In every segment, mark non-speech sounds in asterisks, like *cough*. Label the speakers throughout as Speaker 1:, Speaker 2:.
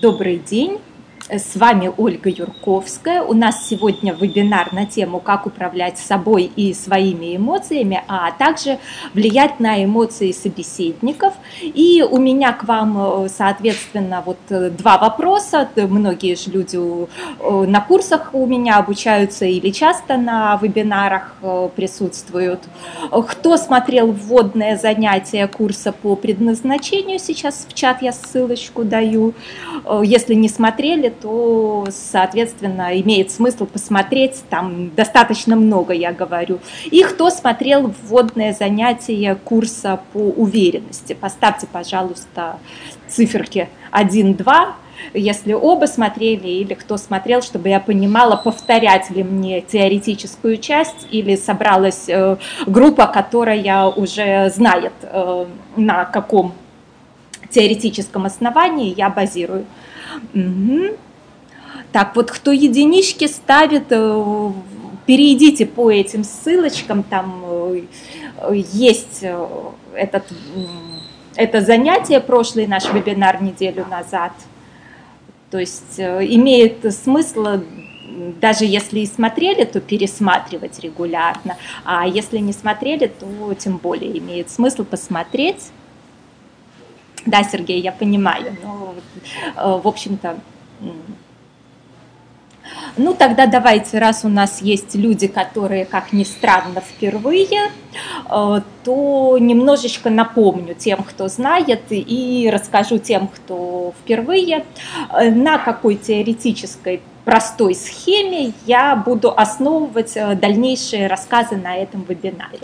Speaker 1: Добрый день. С вами Ольга Юрковская. У нас сегодня вебинар на тему «Как управлять собой и своими эмоциями», а также влиять на эмоции собеседников. И у меня к вам, соответственно, вот два вопроса. Многие же люди на курсах у меня обучаются или часто на вебинарах присутствуют. Кто смотрел вводное занятие курса по предназначению, сейчас в чат я ссылочку даю. Если не смотрели, то, соответственно, имеет смысл посмотреть, там достаточно много, я говорю. И кто смотрел вводное занятие курса по уверенности, поставьте, пожалуйста, циферки 1-2, если оба смотрели или кто смотрел, чтобы я понимала, повторять ли мне теоретическую часть или собралась э, группа, которая уже знает, э, на каком теоретическом основании я базирую. Угу. Так, вот кто единички ставит, э, перейдите по этим ссылочкам, там э, есть э, этот, это занятие, прошлый наш вебинар неделю назад. То есть имеет смысл даже если и смотрели, то пересматривать регулярно, а если не смотрели, то тем более имеет смысл посмотреть. Да, Сергей, я понимаю, но, в общем-то, ну, тогда давайте, раз у нас есть люди, которые, как ни странно, впервые, э, то немножечко напомню тем, кто знает, и расскажу тем, кто впервые, э, на какой теоретической простой схеме я буду основывать э, дальнейшие рассказы на этом вебинаре.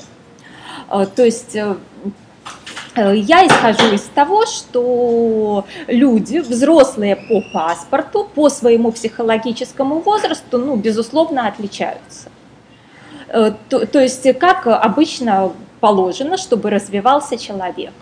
Speaker 1: То есть я исхожу из того, что люди, взрослые по паспорту, по своему психологическому возрасту, ну, безусловно, отличаются. Э, то, то есть, как обычно положено, чтобы развивался человек.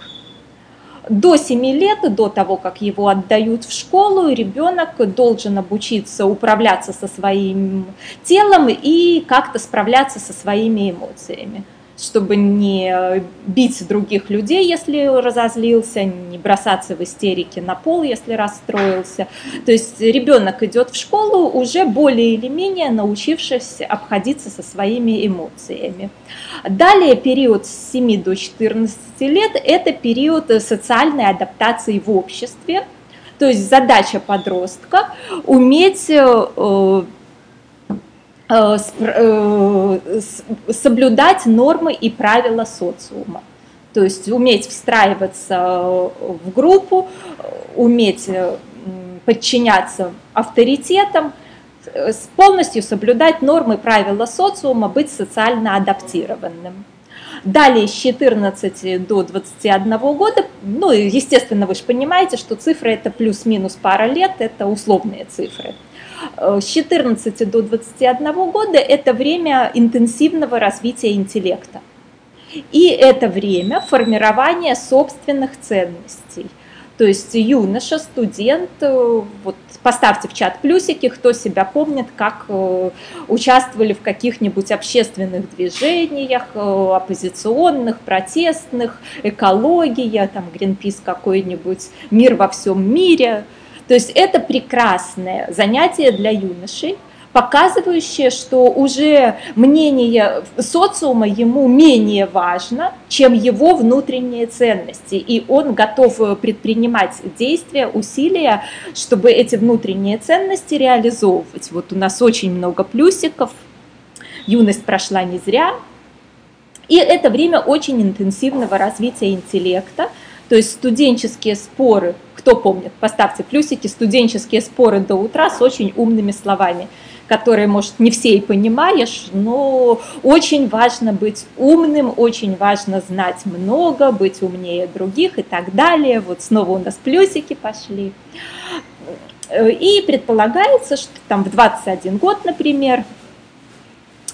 Speaker 1: До 7 лет, до того, как его отдают в школу, ребенок должен обучиться управляться со своим телом и как-то справляться со своими эмоциями чтобы не бить других людей, если разозлился, не бросаться в истерике на пол, если расстроился. То есть ребенок идет в школу уже более или менее научившись обходиться со своими эмоциями. Далее период с 7 до 14 лет – это период социальной адаптации в обществе. То есть задача подростка – уметь э, соблюдать нормы и правила социума. То есть уметь встраиваться в группу, уметь э, подчиняться авторитетам, полностью соблюдать нормы и правила социума, быть социально адаптированным. Далее с 14 до 21 года, ну, естественно, вы же понимаете, что цифры это плюс-минус пара лет, это условные цифры. Э, с 14 до 21 года это время интенсивного развития интеллекта. И это время формирования собственных ценностей. То есть юноша, студент, э, вот поставьте в чат плюсики, кто себя помнит, как э, участвовали в каких-нибудь общественных движениях, оппозиционных, протестных, экология, там Гринпис какой-нибудь, мир во всем мире – то есть это прекрасное занятие для юношей, показывающее, что уже мнение социума ему менее важно, чем его внутренние ценности, и он готов предпринимать действия, усилия, чтобы эти внутренние ценности реализовывать. Вот у нас очень много плюсиков, юность прошла не зря, и это время очень интенсивного развития интеллекта, то есть студенческие споры, кто помнит, поставьте плюсики, студенческие споры до утра с очень умными словами, которые, может, не все и понимаешь, но очень важно быть умным, очень важно знать много, быть умнее других и так далее. Вот снова у нас плюсики пошли. И предполагается, что там в 21 год, например,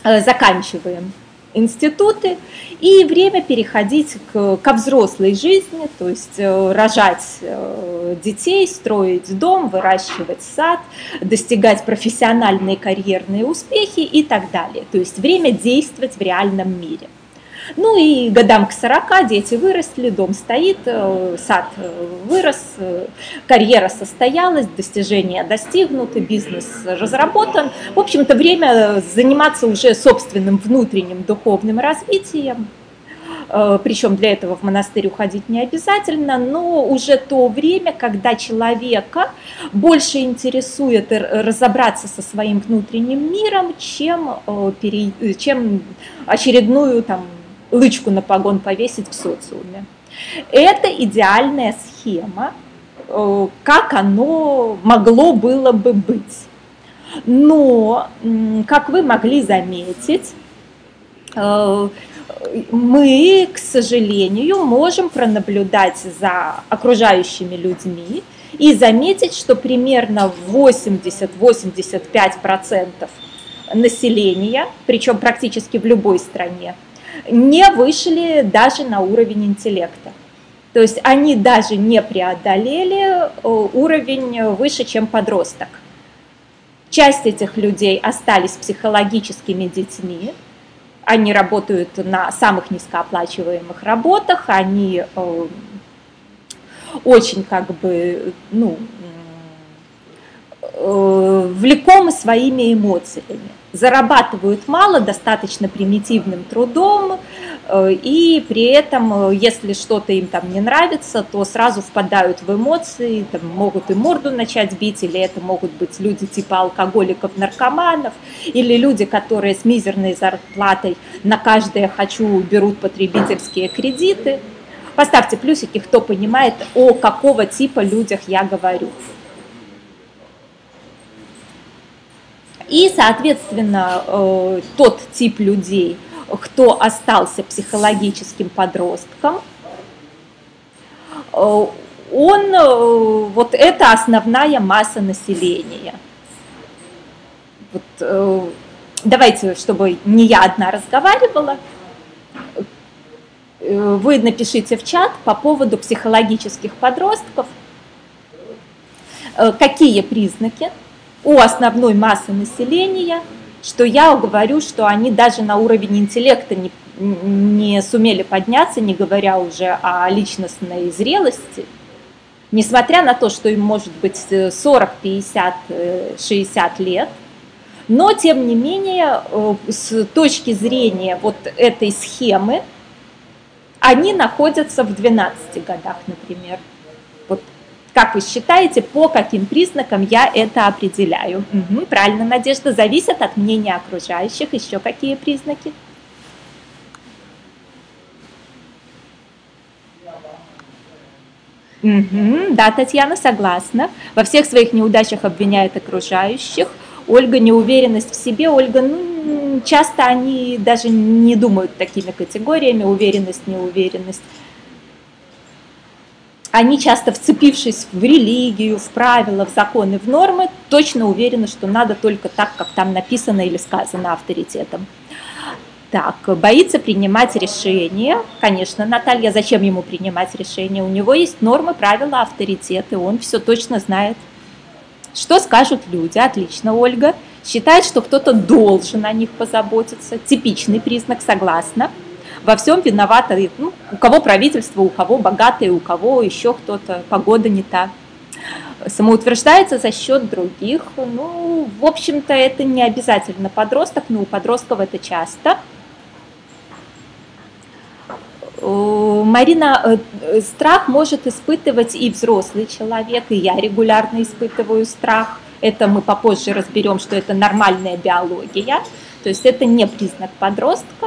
Speaker 1: заканчиваем институты, и время переходить к, ко взрослой жизни, то есть э, рожать э, детей, строить дом, выращивать сад, достигать профессиональные карьерные успехи и так далее. То есть время действовать в реальном мире. Ну и годам к 40 дети выросли, дом стоит, э, сад э, вырос, э, карьера состоялась, достижения достигнуты, бизнес разработан. В общем-то, время заниматься уже собственным внутренним духовным развитием. Причем для этого в монастырь уходить не обязательно, но уже то время, когда человека больше интересует разобраться со своим внутренним миром, чем, чем очередную там, лычку на погон повесить в социуме. Это идеальная схема, э, как оно могло было бы быть. Но, как вы могли заметить, э, мы, к сожалению, можем пронаблюдать за окружающими людьми и заметить, что примерно 80-85% населения, причем практически в любой стране, не вышли даже на уровень интеллекта. То есть они даже не преодолели э, уровень выше, чем подросток. Часть этих людей остались психологическими детьми, они работают на самых низкооплачиваемых работах, они э, очень как бы, ну, э, влекомы своими эмоциями зарабатывают мало, достаточно примитивным трудом, э, и при этом, э, если что-то им там не нравится, то сразу впадают в эмоции, там, могут и морду начать бить, или это могут быть люди типа алкоголиков, наркоманов, или люди, которые с мизерной зарплатой на каждое «хочу» берут потребительские кредиты. Поставьте плюсики, кто понимает, о какого типа людях я говорю. И, соответственно, э, тот тип людей, кто остался психологическим подростком, э, он, э, вот это основная масса населения. Вот, давайте, чтобы не я одна разговаривала, вы напишите в чат по поводу психологических подростков, какие признаки у основной массы населения, что я говорю, что они даже на уровень интеллекта не, не сумели подняться, не говоря уже о личностной зрелости, несмотря на то, что им может быть 40, 50, 60 лет, но тем не менее, э, с точки зрения вот этой схемы, они находятся в 12 годах, например. Как вы считаете, по каким признакам я это определяю? Угу, правильно, Надежда, зависит от мнения окружающих. Еще какие признаки? Угу, да, Татьяна, согласна. Во всех своих неудачах обвиняет окружающих. Ольга, неуверенность в себе. Ольга, ну, часто они даже не думают такими категориями, уверенность, неуверенность они часто вцепившись в религию, в правила, в законы, в нормы, точно уверены, что надо только так, как там написано или сказано авторитетом. Так, боится принимать решения. Конечно, Наталья, зачем ему принимать решения? У него есть нормы, правила, авторитеты, он все точно знает. Что скажут люди? Отлично, Ольга. Считает, что кто-то должен о них позаботиться. Типичный признак, согласна во всем виновата, ну, у кого правительство, у кого богатые, у кого еще кто-то, погода не та. Самоутверждается за счет других. Ну, в общем-то, это не обязательно подросток, но у подростков это часто. Марина, э, страх может испытывать и взрослый человек, и я регулярно испытываю страх. Это мы попозже разберем, что это нормальная биология. То есть это не признак подростка,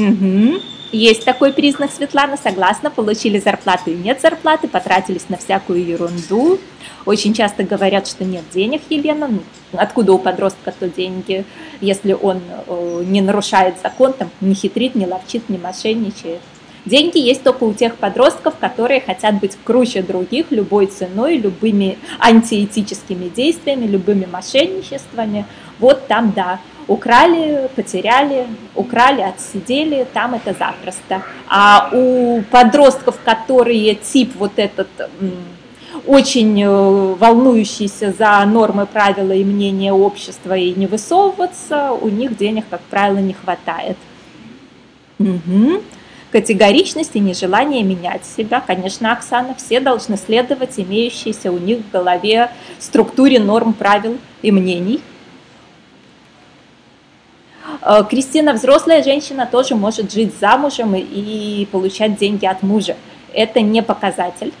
Speaker 1: Угу. Есть такой признак, Светлана, согласна, получили зарплату и нет зарплаты, потратились на всякую ерунду. Очень часто говорят, что нет денег, Елена. Ну, откуда у подростка то деньги, если он э, не нарушает закон, там, не хитрит, не ловчит, не мошенничает. Деньги есть только у тех подростков, которые хотят быть круче других любой ценой, любыми антиэтическими действиями, любыми мошенничествами. Вот там, да, украли, потеряли, украли, отсидели, там это запросто. А у подростков, которые тип вот этот очень э, волнующиеся за нормы, правила и мнения общества и не высовываться, у них денег, как правило, не хватает. Угу. Категоричность и нежелание менять себя. Конечно, Оксана, все должны следовать имеющейся у них в голове структуре норм, правил и мнений. Э, Кристина, взрослая женщина, тоже может жить замужем и получать деньги от мужа. Это не показатель.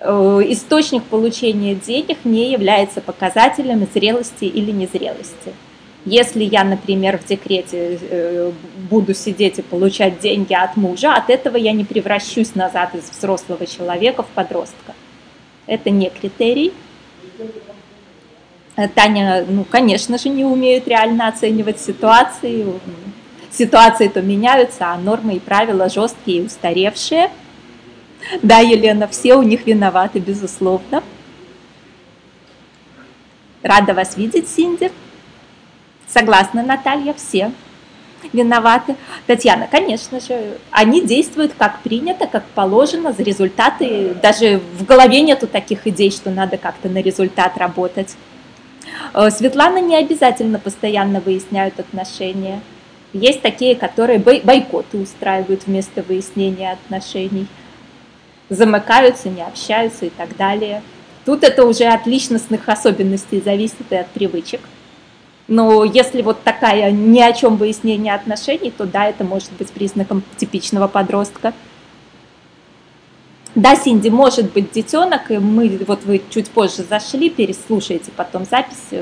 Speaker 1: Э, источник получения денег не является показателем зрелости или незрелости. Если я, например, в декрете э, буду сидеть и получать деньги от мужа, от этого я не превращусь назад из взрослого человека в подростка. Это не критерий. Э, Таня, ну, конечно же, не умеет реально оценивать ситуации. Ситуации то меняются, а нормы и правила жесткие и устаревшие. Да, Елена, все у них виноваты, безусловно. Рада вас видеть, Синди. Согласна, Наталья, все виноваты. Татьяна, конечно же, они действуют как принято, как положено, за результаты. Даже в голове нету таких идей, что надо как-то на результат работать. Э, Светлана не обязательно постоянно выясняют отношения. Есть такие, которые бойкоты устраивают вместо выяснения отношений, замыкаются, не общаются и так далее. Тут это уже от личностных особенностей зависит и от привычек. Но если вот такая ни о чем выяснение отношений, то да, это может быть признаком типичного подростка. Да, Синди, может быть детенок, и мы, вот вы чуть позже зашли, переслушаете потом запись.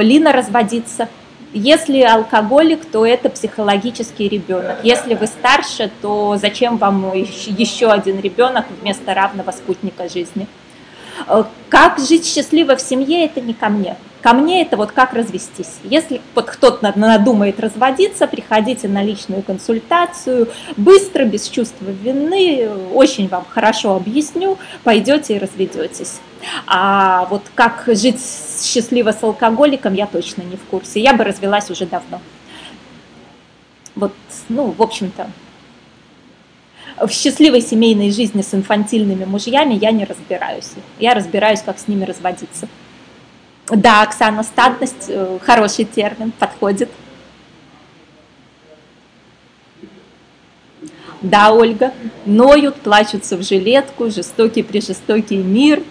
Speaker 1: Лина разводится. Если алкоголик, то это психологический ребенок. Если вы старше, то зачем вам еще один ребенок вместо равного спутника жизни? Э, как жить счастливо в семье, это не ко мне. Ко мне это вот как развестись. Если вот кто-то надумает разводиться, приходите на личную консультацию, быстро, без чувства вины, очень вам хорошо объясню, пойдете и разведетесь. А вот как жить счастливо с алкоголиком, я точно не в курсе. Я бы развелась уже давно. Вот, ну, в общем-то, в счастливой семейной жизни с инфантильными мужьями я не разбираюсь. Я разбираюсь, как с ними разводиться. Да, Оксана, статность, э, хороший термин, подходит. Да, Ольга, ноют, плачутся в жилетку, жестокий прижестокий мир.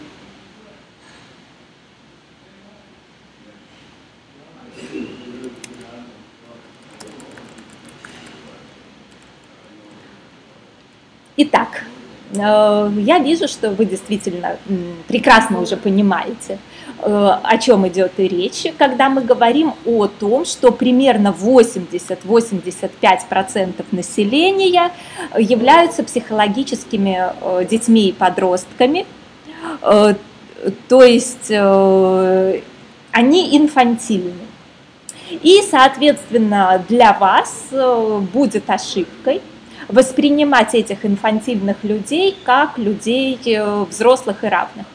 Speaker 1: Итак, я вижу, что вы действительно прекрасно уже понимаете, Э, о чем идет речь, когда мы говорим о том, что примерно 80-85% населения являются психологическими э, детьми и подростками, э, то есть они инфантильны. И, соответственно, для вас будет ошибкой воспринимать этих инфантильных людей как людей взрослых и равных.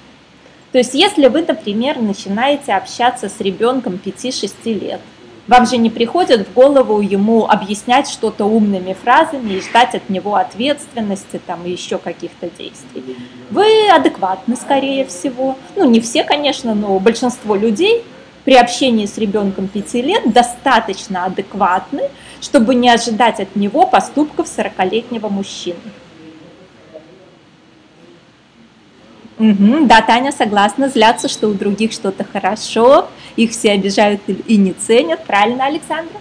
Speaker 1: То есть если вы, например, начинаете общаться с ребенком 5-6 лет, вам же не приходит в голову ему объяснять что-то умными фразами и ждать от него ответственности там, и еще каких-то действий. Вы адекватны, скорее всего. Ну, не все, конечно, но большинство людей при общении с ребенком 5 лет достаточно адекватны, чтобы не ожидать от него поступков 40-летнего мужчины. Угу, да, Таня согласна, злятся, что у других что-то хорошо, их все обижают и не ценят. Правильно, Александра?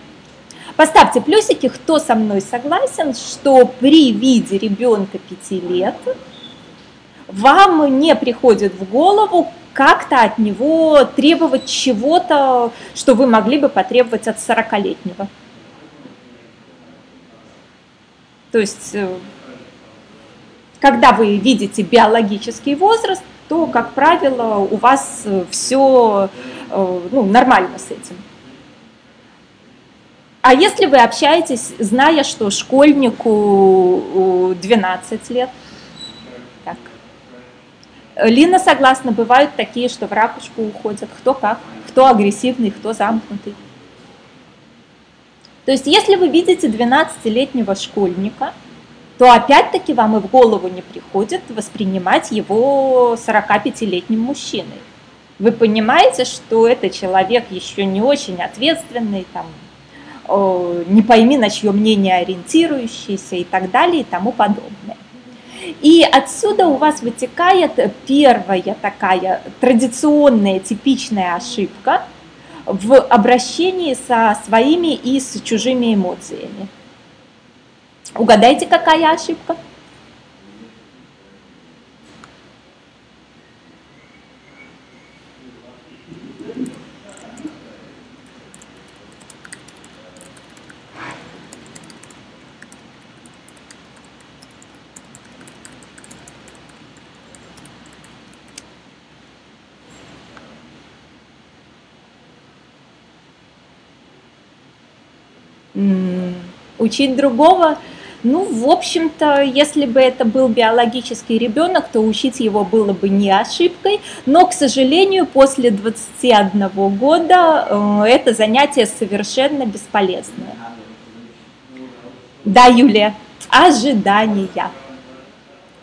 Speaker 1: Поставьте плюсики, кто со мной согласен, что при виде ребенка 5 лет вам не приходит в голову как-то от него требовать чего-то, что вы могли бы потребовать от 40-летнего. То есть э, когда вы видите биологический возраст, то, как правило, у вас все э, ну, нормально с этим. А если вы общаетесь, зная, что школьнику 12 лет. Лина согласна, бывают такие, что в ракушку уходят, кто как, кто агрессивный, кто замкнутый. То есть, если вы видите 12-летнего школьника, то опять-таки вам и в голову не приходит воспринимать его 45-летним мужчиной. Вы понимаете, что это человек еще не очень ответственный, там, не пойми, на чье мнение ориентирующийся и так далее и тому подобное. И отсюда у вас вытекает первая такая традиционная типичная ошибка в обращении со своими и с чужими эмоциями. Угадайте, какая ошибка? Учить другого, ну, в общем-то, если бы это был биологический ребенок, то учить его было бы не ошибкой, но, к сожалению, после 21 года э, это занятие совершенно бесполезное. Да, Юлия, ожидания.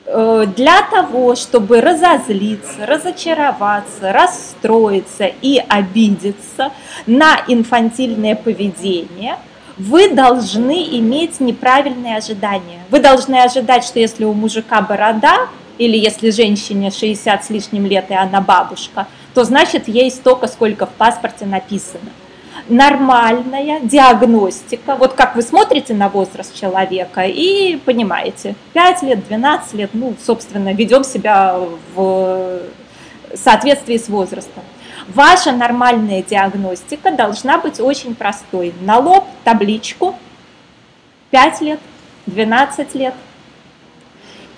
Speaker 1: Э, для того, чтобы разозлиться, разочароваться, расстроиться и обидеться на инфантильное поведение – вы должны иметь неправильные ожидания. Вы должны ожидать, что если у мужика борода, или если женщине 60 с лишним лет и она бабушка, то значит ей столько, сколько в паспорте написано. Нормальная диагностика, вот как вы смотрите на возраст человека и понимаете, 5 лет, 12 лет, ну, собственно, ведем себя в соответствии с возрастом. Ваша нормальная диагностика должна быть очень простой. На лоб табличку 5 лет, 12 лет.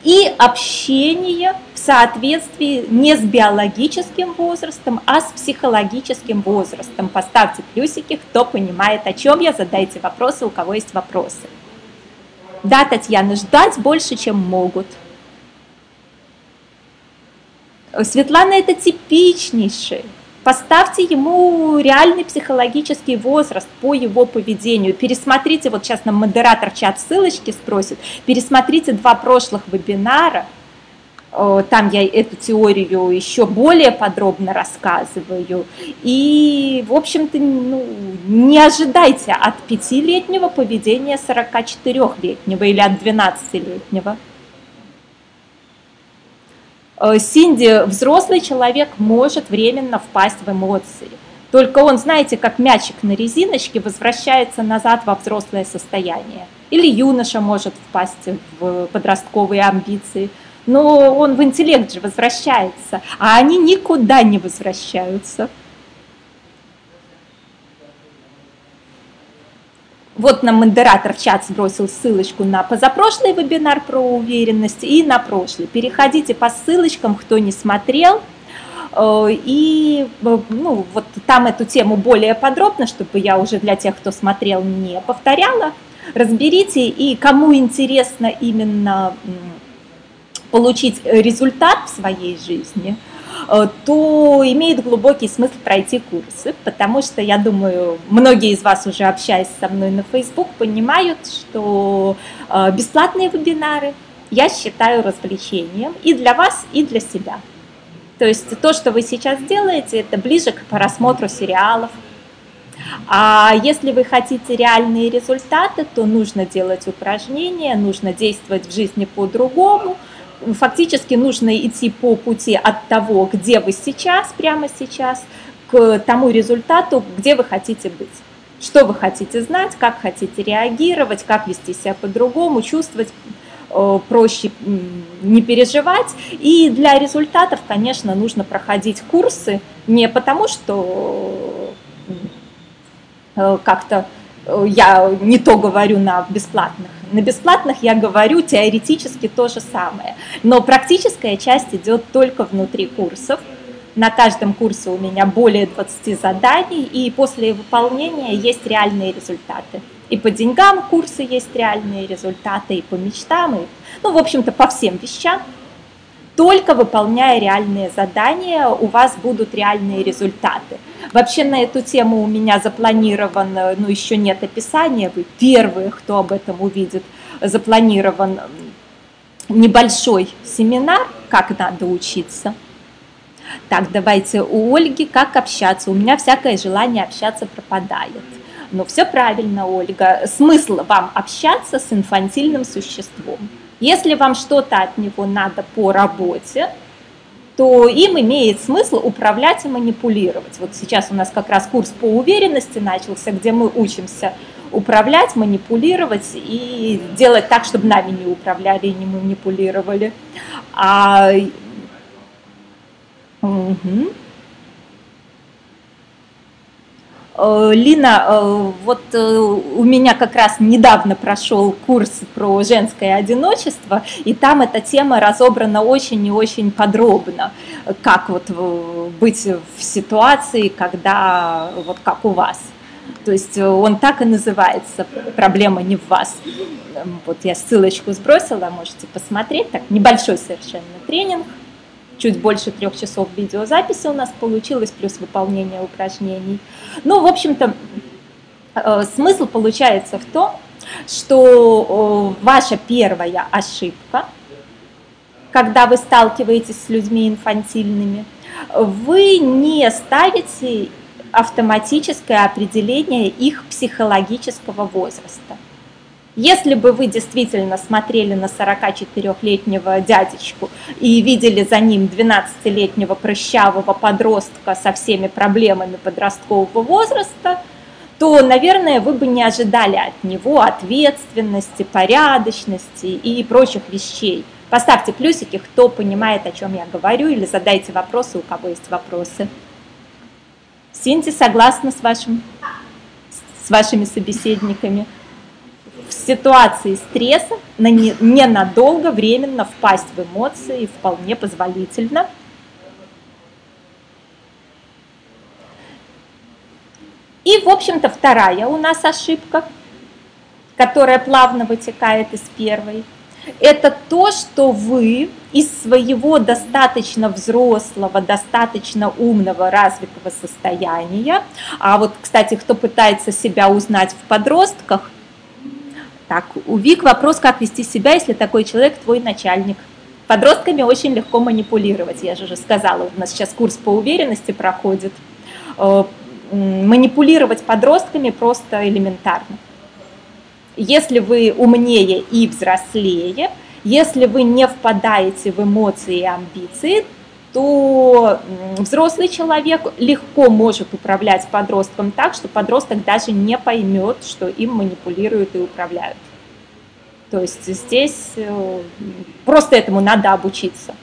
Speaker 1: И общение в соответствии не с биологическим возрастом, а с психологическим возрастом. Поставьте плюсики, кто понимает, о чем я, задайте вопросы, у кого есть вопросы. Да, Татьяна, ждать больше, чем могут. Светлана это типичнейший Поставьте ему реальный психологический возраст по его поведению. Пересмотрите, вот сейчас нам модератор чат ссылочки спросит, пересмотрите два прошлых вебинара, там я эту теорию еще более подробно рассказываю. И, в общем-то, ну, не ожидайте от пятилетнего поведения 44-летнего или от 12-летнего. Э, Синди, взрослый человек может временно впасть в эмоции. Только он, знаете, как мячик на резиночке возвращается назад во взрослое состояние. Или юноша может впасть в подростковые амбиции. Но он в интеллект же возвращается, а они никуда не возвращаются. Вот нам модератор в чат сбросил ссылочку на позапрошлый вебинар про уверенность и на прошлый. Переходите по ссылочкам, кто не смотрел. Э, и э, ну, вот там эту тему более подробно, чтобы я уже для тех, кто смотрел, не повторяла. Разберите, и кому интересно именно получить результат в своей жизни – то имеет глубокий смысл пройти курсы, потому что, я думаю, многие из вас уже общаясь со мной на Facebook, понимают, что э, бесплатные вебинары я считаю развлечением и для вас, и для себя. То есть то, что вы сейчас делаете, это ближе к просмотру сериалов. А если вы хотите реальные результаты, то нужно делать упражнения, нужно действовать в жизни по-другому – фактически нужно идти по пути от того, где вы сейчас, прямо сейчас, к тому результату, где вы хотите быть. Что вы хотите знать, как хотите реагировать, как вести себя по-другому, чувствовать э, проще не переживать. И для результатов, конечно, нужно проходить курсы не потому, что э, как-то э, я не то говорю на бесплатных на бесплатных я говорю теоретически то же самое, но практическая часть идет только внутри курсов. На каждом курсе у меня более 20 заданий, и после выполнения есть реальные результаты. И по деньгам курсы есть реальные результаты, и по мечтам, и, ну, в общем-то, по всем вещам. Только выполняя реальные задания, у вас будут реальные результаты. Вообще на эту тему у меня запланировано, ну еще нет описания, вы первые, кто об этом увидит, запланирован небольшой семинар, как надо учиться. Так, давайте у Ольги, как общаться? У меня всякое желание общаться пропадает. Ну, все правильно, Ольга. Смысл вам общаться с инфантильным существом. Если вам что-то от него надо по работе, то им имеет смысл управлять и манипулировать. Вот сейчас у нас как раз курс по уверенности начался, где мы учимся управлять, манипулировать и делать так, чтобы нами не управляли и не манипулировали. А... Угу. Э, Лина, э, вот э, у меня как раз недавно прошел курс про женское одиночество, и там эта тема разобрана очень и очень подробно, как вот быть в ситуации, когда вот как у вас. То есть он так и называется «Проблема не в вас». Вот я ссылочку сбросила, можете посмотреть. Так, небольшой совершенно тренинг – чуть больше трех часов видеозаписи у нас получилось, плюс выполнение упражнений. Ну, в общем-то, э, смысл получается в том, что ваша первая ошибка, когда вы сталкиваетесь с людьми инфантильными, вы не ставите автоматическое определение их психологического возраста. Если бы вы действительно смотрели на 44-летнего дядечку и видели за ним 12-летнего прыщавого подростка со всеми проблемами подросткового возраста, то, наверное, вы бы не ожидали от него ответственности, порядочности и прочих вещей. Поставьте плюсики, кто понимает, о чем я говорю, или задайте вопросы, у кого есть вопросы. Синти согласна с, вашим, с вашими собеседниками? Ситуации стресса на не, ненадолго, временно впасть в эмоции вполне позволительно. И, в общем-то, вторая у нас ошибка, которая плавно вытекает из первой, это то, что вы из своего достаточно взрослого, достаточно умного, развитого состояния, а вот, кстати, кто пытается себя узнать в подростках, так, у Вик вопрос, как вести себя, если такой человек твой начальник. Подростками очень легко манипулировать, я же уже сказала, у нас сейчас курс по уверенности проходит. Э, манипулировать подростками просто элементарно. Если вы умнее и взрослее, если вы не впадаете в эмоции и амбиции, то взрослый человек легко может управлять подростком так, что подросток даже не поймет, что им манипулируют и управляют. То есть здесь э, просто этому надо обучиться.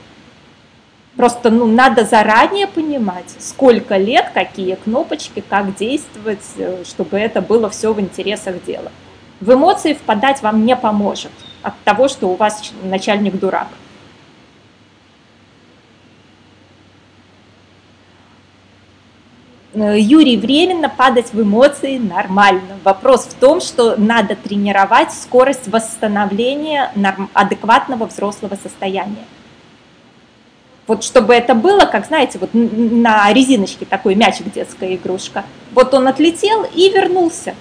Speaker 1: Просто ну, надо заранее понимать, сколько лет, какие кнопочки, как действовать, э, чтобы это было все в интересах дела. В эмоции впадать вам не поможет от того, что у вас начальник дурак. Юрий, временно падать в эмоции нормально. Вопрос в том, что надо тренировать скорость восстановления адекватного взрослого состояния. Вот чтобы это было, как знаете, вот на резиночке такой мячик детская игрушка. Вот он отлетел и вернулся.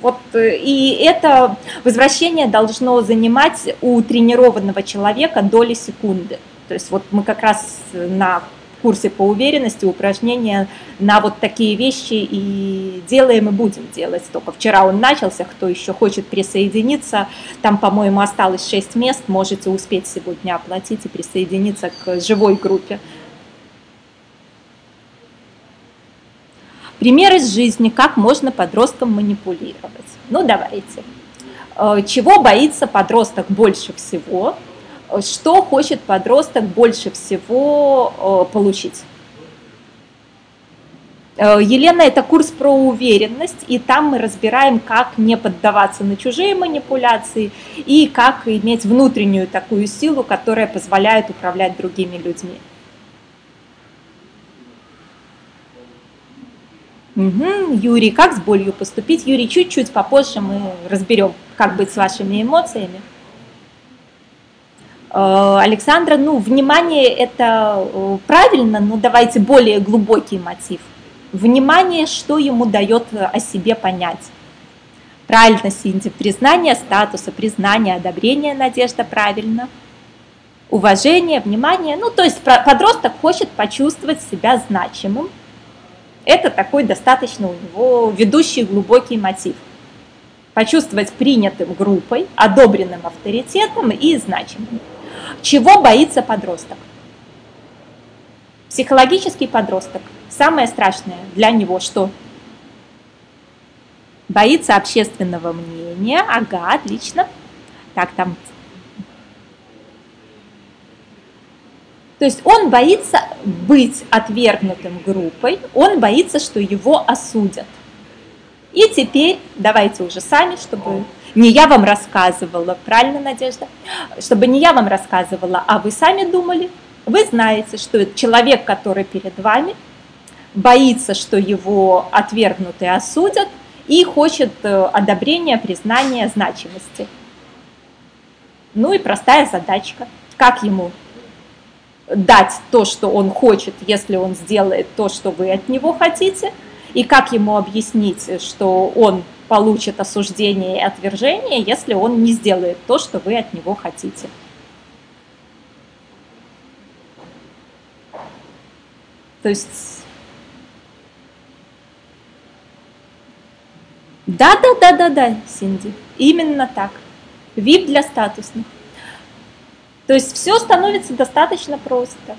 Speaker 1: Вот, э, и это возвращение должно занимать у тренированного человека доли секунды. То есть вот мы как раз на курсе по уверенности упражнения на вот такие вещи и делаем и будем делать. Только вчера он начался, кто еще хочет присоединиться, там, по-моему, осталось 6 мест, можете успеть сегодня оплатить и присоединиться к живой группе. Пример из жизни, как можно подросткам манипулировать. Ну, давайте. Э, чего боится подросток больше всего? Что хочет подросток больше всего э, получить. Э, Елена, это курс про уверенность, и там мы разбираем, как не поддаваться на чужие манипуляции и как иметь внутреннюю такую силу, которая позволяет управлять другими людьми. Угу, Юрий, как с болью поступить? Юрий, чуть-чуть попозже мы разберем, как быть с вашими эмоциями. Александра, ну, внимание это правильно, но давайте более глубокий мотив. Внимание, что ему дает о себе понять. Правильно, Синди, признание статуса, признание, одобрение, Надежда, правильно. Уважение, внимание. Ну, то есть подросток хочет почувствовать себя значимым. Это такой достаточно у него ведущий глубокий мотив. Почувствовать принятым группой, одобренным авторитетом и значимым. Чего боится подросток? Психологический подросток. Самое страшное для него что? Боится общественного мнения. Ага, отлично. Так, там. То есть он боится быть отвергнутым группой, он боится, что его осудят. И теперь давайте уже сами, чтобы не я вам рассказывала, правильно, Надежда? Чтобы не я вам рассказывала, а вы сами думали, вы знаете, что человек, который перед вами, боится, что его отвергнут и осудят, и хочет э, одобрения, признания, значимости. Ну и простая задачка. Как ему дать то, что он хочет, если он сделает то, что вы от него хотите, и как ему объяснить, что он получит осуждение и отвержение, если он не сделает то, что вы от него хотите. То есть Да, да, да, да, да, Синди, именно так. VIP для статусных. То есть все становится достаточно просто.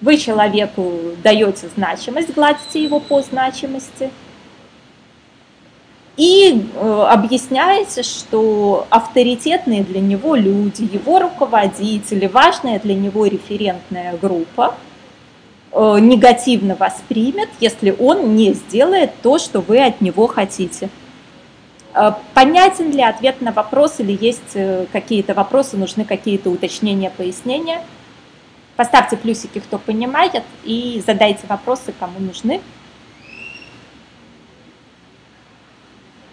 Speaker 1: Вы человеку даете значимость, гладите его по значимости. И э, объясняете, что авторитетные для него люди, его руководители, важная для него референтная группа э, негативно воспримет, если он не сделает то, что вы от него хотите. Э, понятен ли ответ на вопрос или есть какие-то вопросы, нужны какие-то уточнения, пояснения? Поставьте плюсики, кто понимает, и задайте вопросы, кому нужны.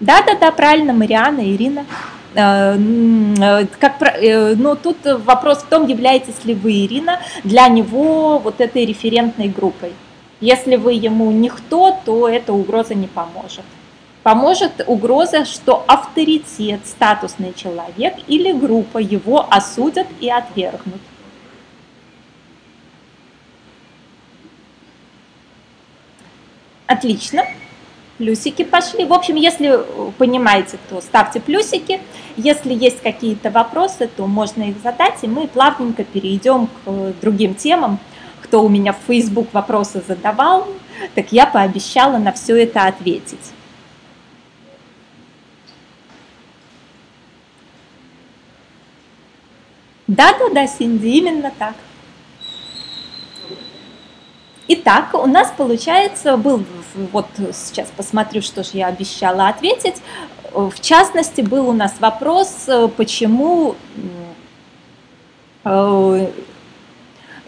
Speaker 1: Да-да-да, правильно, Мариана, Ирина. Э, э, как, э, но тут вопрос в том, являетесь ли вы, Ирина, для него вот этой референтной группой. Если вы ему никто, то эта угроза не поможет. Поможет угроза, что авторитет, статусный человек или группа его осудят и отвергнут. Отлично плюсики пошли. В общем, если понимаете, то ставьте плюсики. Если есть какие-то вопросы, то можно их задать, и мы плавненько перейдем к другим темам. Кто у меня в Facebook вопросы задавал, так я пообещала на все это ответить. Да-да-да, Синди, именно так. Итак, у нас получается был, вот сейчас посмотрю, что же я обещала ответить. В частности, был у нас вопрос, почему э,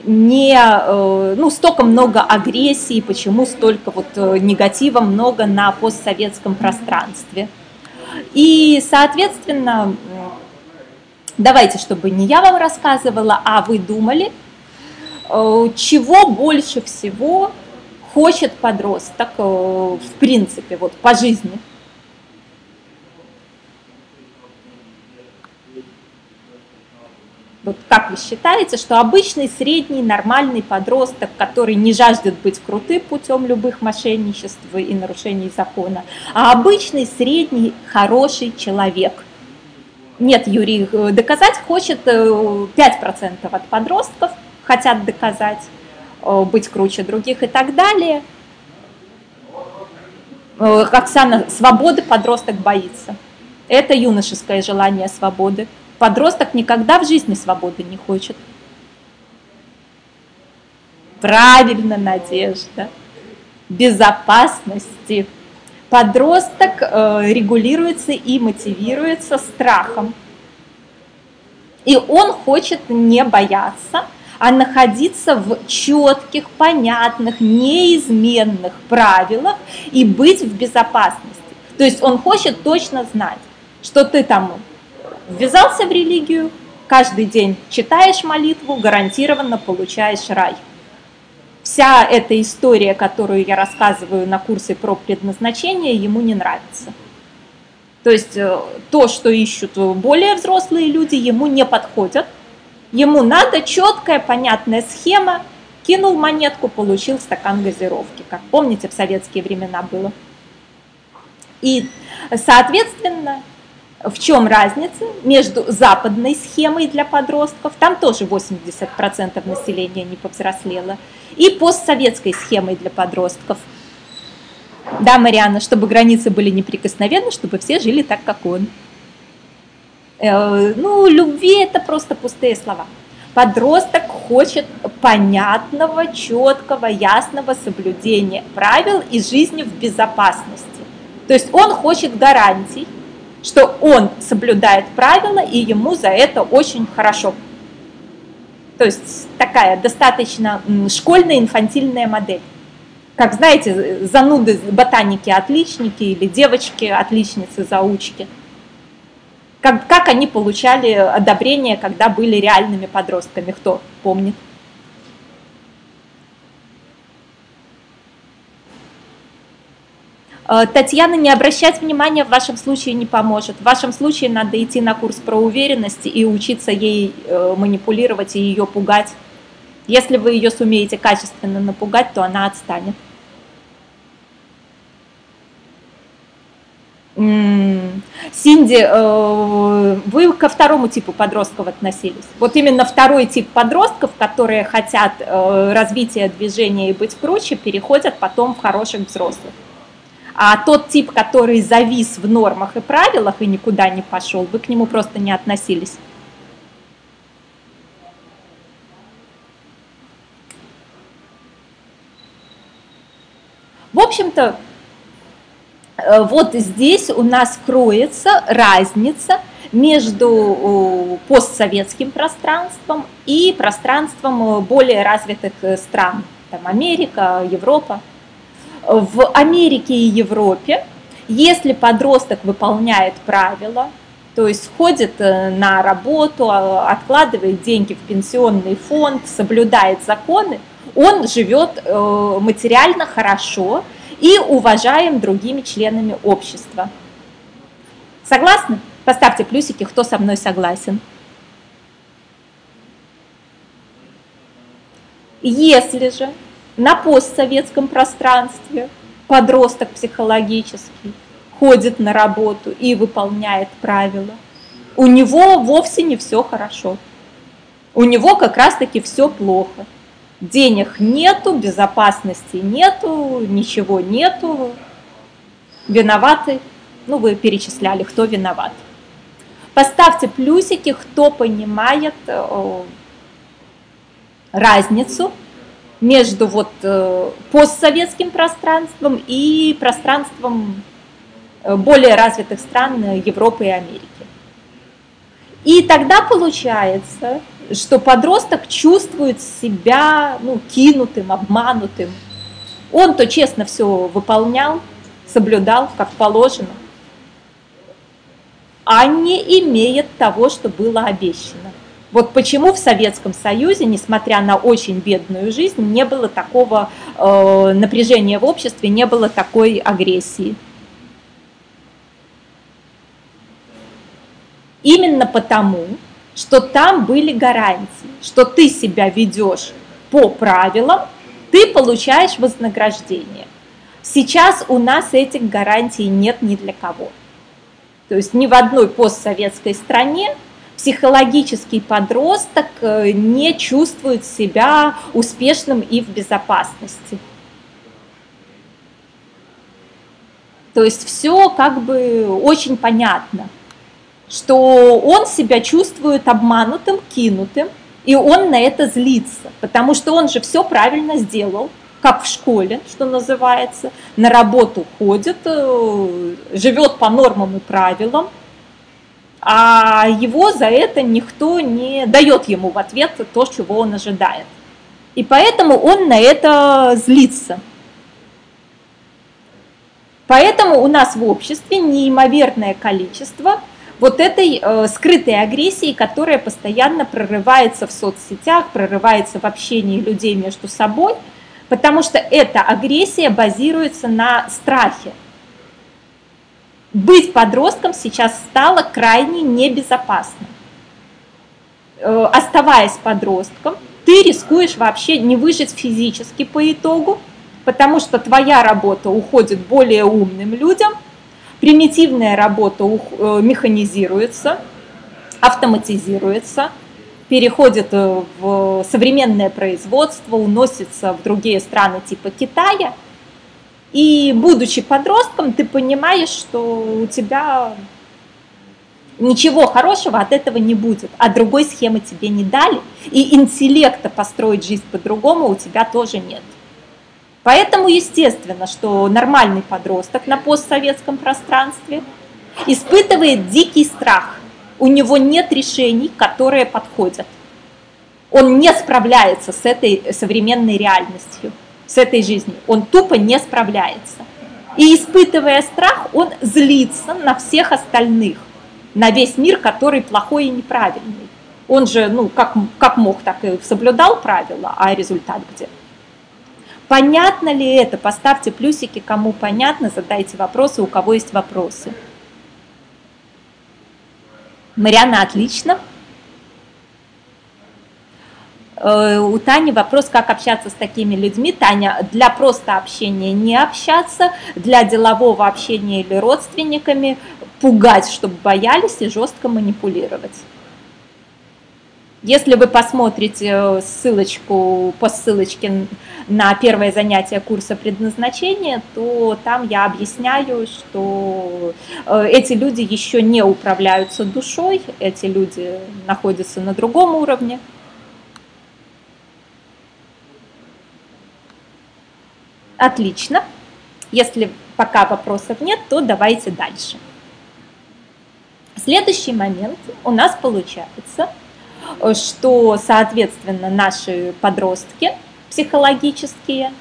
Speaker 1: не, э, ну, столько много агрессии, почему столько вот э, негатива много на постсоветском пространстве. И, соответственно, давайте, чтобы не я вам рассказывала, а вы думали – Э, чего больше всего хочет подросток э, в принципе, вот по жизни? Вот как вы считаете, что обычный средний нормальный подросток, который не жаждет быть крутым путем любых мошенничеств и нарушений закона, а обычный средний хороший человек – нет, Юрий, э, доказать хочет 5% от подростков – хотят доказать, э, быть круче других и так далее. Э, Оксана, свободы подросток боится. Это юношеское желание свободы. Подросток никогда в жизни свободы не хочет. Правильно, Надежда. Безопасности. Подросток э, регулируется и мотивируется страхом. И он хочет не бояться, а находиться в четких, понятных, неизменных правилах и быть в безопасности. То есть он хочет точно знать, что ты там ввязался в религию, каждый день читаешь молитву, гарантированно получаешь рай. Вся эта история, которую я рассказываю на курсе про предназначение, ему не нравится. То есть э, то, что ищут более взрослые люди, ему не подходят. Ему надо четкая, понятная схема. Кинул монетку, получил стакан газировки, как помните в советские времена было. И, соответственно, в чем разница между западной схемой для подростков, там тоже 80% населения не повзрослело, и постсоветской схемой для подростков. Да, Марианна, чтобы границы были неприкосновенны, чтобы все жили так, как он. Э, ну, любви это просто пустые слова. Подросток хочет понятного, четкого, ясного соблюдения правил и жизни в безопасности. То есть он хочет гарантий, что он соблюдает правила, и ему за это очень хорошо. То есть такая достаточно школьная инфантильная модель. Как знаете, зануды ботаники отличники или девочки отличницы заучки. Как, как они получали одобрение, когда были реальными подростками, кто помнит? Э, Татьяна, не обращать внимания в вашем случае не поможет. В вашем случае надо идти на курс про уверенность и учиться ей э, манипулировать и ее пугать. Если вы ее сумеете качественно напугать, то она отстанет. Синди, э, вы ко второму типу подростков относились. Вот именно второй тип подростков, которые хотят развития движения и быть круче, переходят потом в хороших взрослых. А тот тип, который завис в нормах и правилах и никуда не пошел, вы к нему просто не относились. В общем-то, э, вот здесь у нас кроется разница между постсоветским пространством и пространством более развитых э, стран, там Америка, Европа. В Америке и Европе, если подросток выполняет правила, то есть ходит э, на работу, а, откладывает деньги в пенсионный фонд, соблюдает законы, он живет э, материально хорошо и уважаем другими членами общества. Согласны? Поставьте плюсики, кто со мной согласен. Если же на постсоветском пространстве подросток психологический ходит на работу и выполняет правила, у него вовсе не все хорошо. У него как раз-таки все плохо. Денег нету, безопасности нету, ничего нету. Виноваты, ну вы перечисляли, кто виноват. Поставьте плюсики, кто понимает э, разницу между вот э, постсоветским пространством и пространством э, более развитых стран Европы и Америки. И тогда получается, что подросток чувствует себя ну, кинутым, обманутым. Он то честно все выполнял, соблюдал, как положено, а не имеет того, что было обещано. Вот почему в Советском Союзе, несмотря на очень бедную жизнь, не было такого э, напряжения в обществе, не было такой агрессии. Именно потому, что там были гарантии, что ты себя ведешь по правилам, ты получаешь вознаграждение. Сейчас у нас этих гарантий нет ни для кого. То есть ни в одной постсоветской стране психологический подросток э, не чувствует себя успешным и в безопасности. То есть все как бы очень понятно, что он себя чувствует обманутым, кинутым, и он на это злится, потому что он же все правильно сделал, как в школе, что называется, на работу ходит, э, живет по нормам и правилам, а его за это никто не дает ему в ответ то, чего он ожидает. И поэтому он на это злится. Поэтому у нас в обществе неимоверное количество вот этой э, скрытой агрессии, которая постоянно прорывается в соцсетях, прорывается в общении людей между собой, потому что эта агрессия базируется на страхе. Быть подростком сейчас стало крайне небезопасно. Э, оставаясь подростком, ты рискуешь вообще не выжить физически по итогу, потому что твоя работа уходит более умным людям – примитивная работа э, механизируется, автоматизируется, переходит э, в современное производство, уносится в другие страны типа Китая. И будучи подростком, ты понимаешь, что у тебя ничего хорошего от этого не будет, а другой схемы тебе не дали, и интеллекта построить жизнь по-другому у тебя тоже нет. Поэтому естественно, что нормальный подросток на постсоветском пространстве испытывает дикий страх. У него нет решений, которые подходят. Он не справляется с этой современной реальностью, с этой жизнью. Он тупо не справляется. И испытывая страх, он злится на всех остальных, на весь мир, который плохой и неправильный. Он же, ну, как, как мог, так и соблюдал правила, а результат где? Понятно ли это? Поставьте плюсики, кому понятно, задайте вопросы, у кого есть вопросы. Мариана, отлично. Э, у Тани вопрос, как общаться с такими людьми. Таня, для просто общения не общаться, для делового общения или родственниками пугать, чтобы боялись и жестко манипулировать. Если вы посмотрите э, ссылочку по ссылочке на первое занятие курса предназначения, то там я объясняю, что э, эти люди еще не управляются душой, эти люди находятся на другом уровне. Отлично. Если пока вопросов нет, то давайте дальше. Следующий момент у нас получается – что, соответственно, наши подростки психологические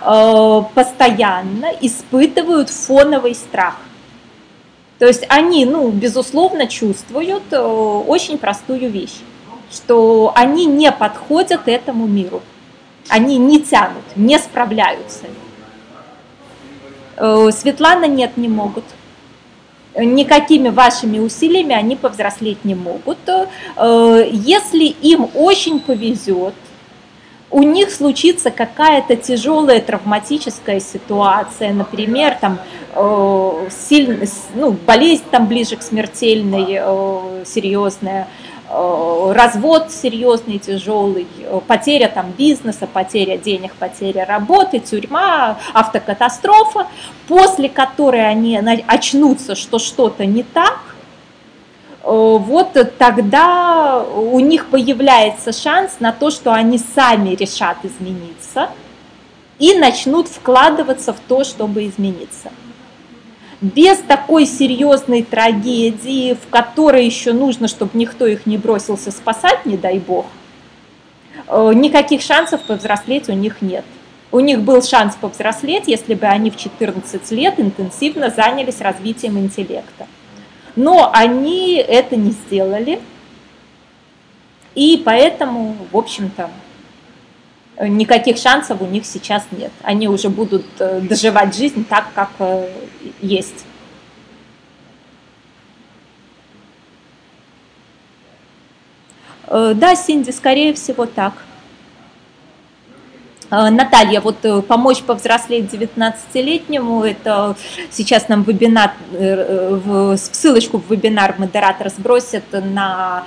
Speaker 1: э, постоянно испытывают фоновый страх. То есть они, ну, безусловно, чувствуют э, очень простую вещь, что они не подходят этому миру, они не тянут, не справляются. Э, Светлана нет, не могут никакими вашими усилиями они повзрослеть не могут. Э, если им очень повезет, у них случится какая-то тяжелая травматическая ситуация, например, там э, сильно, ну, болезнь там ближе к смертельной, э, серьезная, Э, развод серьезный, тяжелый, э, потеря там бизнеса, потеря денег, потеря работы, тюрьма, автокатастрофа, после которой они очнутся, что что-то не так, э, вот тогда у них появляется шанс на то, что они сами решат измениться и начнут вкладываться в то, чтобы измениться без такой серьезной трагедии, в которой еще нужно, чтобы никто их не бросился спасать, не дай бог, э, никаких шансов повзрослеть у них нет. У них был шанс повзрослеть, если бы они в 14 лет интенсивно занялись развитием интеллекта. Но они это не сделали, и поэтому, в общем-то, никаких шансов у них сейчас нет. Они уже будут э, доживать жизнь так, как э, есть. Э, да, Синди, скорее всего так. Наталья, вот помочь повзрослеть 19-летнему, это сейчас нам вебинар, ссылочку в вебинар модератор сбросит на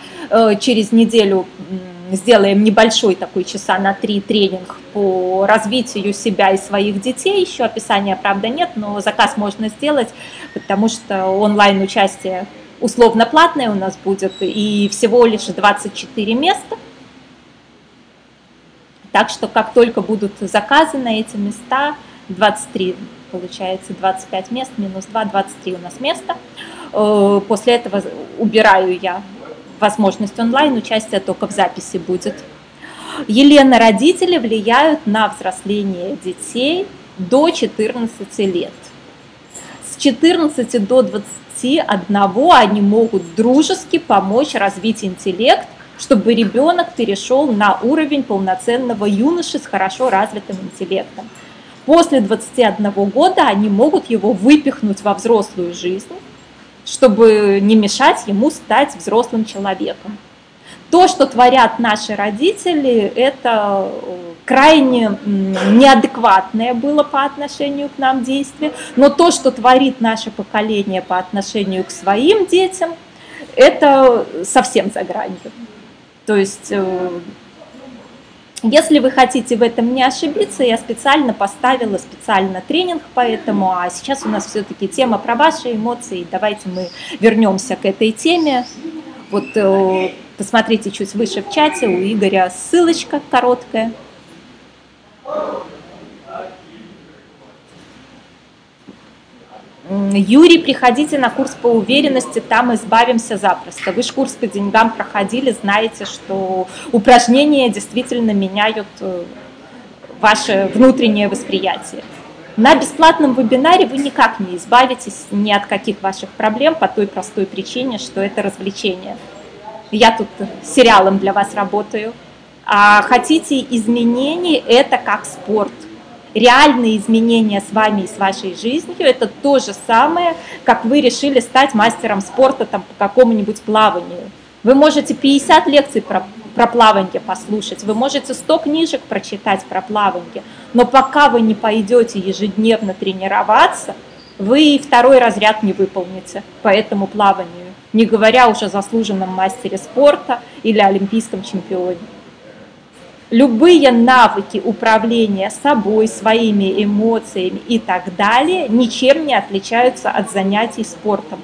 Speaker 1: через неделю сделаем небольшой такой часа на три тренинг по развитию себя и своих детей. Еще описания, правда, нет, но заказ можно сделать, потому что онлайн участие условно платное у нас будет и всего лишь 24 места. Так что как только будут заказы на эти места, 23 получается 25 мест, минус 2, 23 у нас места. Э, после этого убираю я возможность онлайн участия только в записи будет. Елена, родители влияют на взросление детей до 14 лет. С 14 до 20 21 они могут дружески помочь развить интеллект, чтобы ребенок перешел на уровень полноценного юноши с хорошо развитым интеллектом. После 21 года они могут его выпихнуть во взрослую жизнь, чтобы не мешать ему стать взрослым человеком. То, что творят наши родители, это э, крайне неадекватное было по отношению к нам действие, но то, что творит наше поколение по отношению к своим детям, это совсем за гранью. То есть, э, если вы хотите в этом не ошибиться, я специально поставила специально тренинг по этому, а сейчас у нас все-таки тема про ваши эмоции. Давайте мы вернемся к этой теме. Вот э, посмотрите чуть выше в чате, у Игоря ссылочка короткая. Юрий, приходите на курс по уверенности, там избавимся запросто. Вы же курс по деньгам проходили, знаете, что упражнения действительно меняют э, ваше внутреннее восприятие. На бесплатном вебинаре вы никак не избавитесь ни от каких ваших проблем по той простой причине, что это развлечение. Я тут сериалом для вас работаю. А хотите изменений, это как спорт – реальные изменения с вами и с вашей жизнью, это то же самое, как вы решили стать мастером спорта там, по какому-нибудь плаванию. Вы можете 50 лекций про, про плавание послушать, вы можете 100 книжек прочитать про плавание, но пока вы не пойдете ежедневно тренироваться, вы второй разряд не выполните по этому плаванию, не говоря уже о заслуженном мастере спорта или олимпийском чемпионе любые навыки управления собой, своими эмоциями и так далее ничем не отличаются от занятий спортом.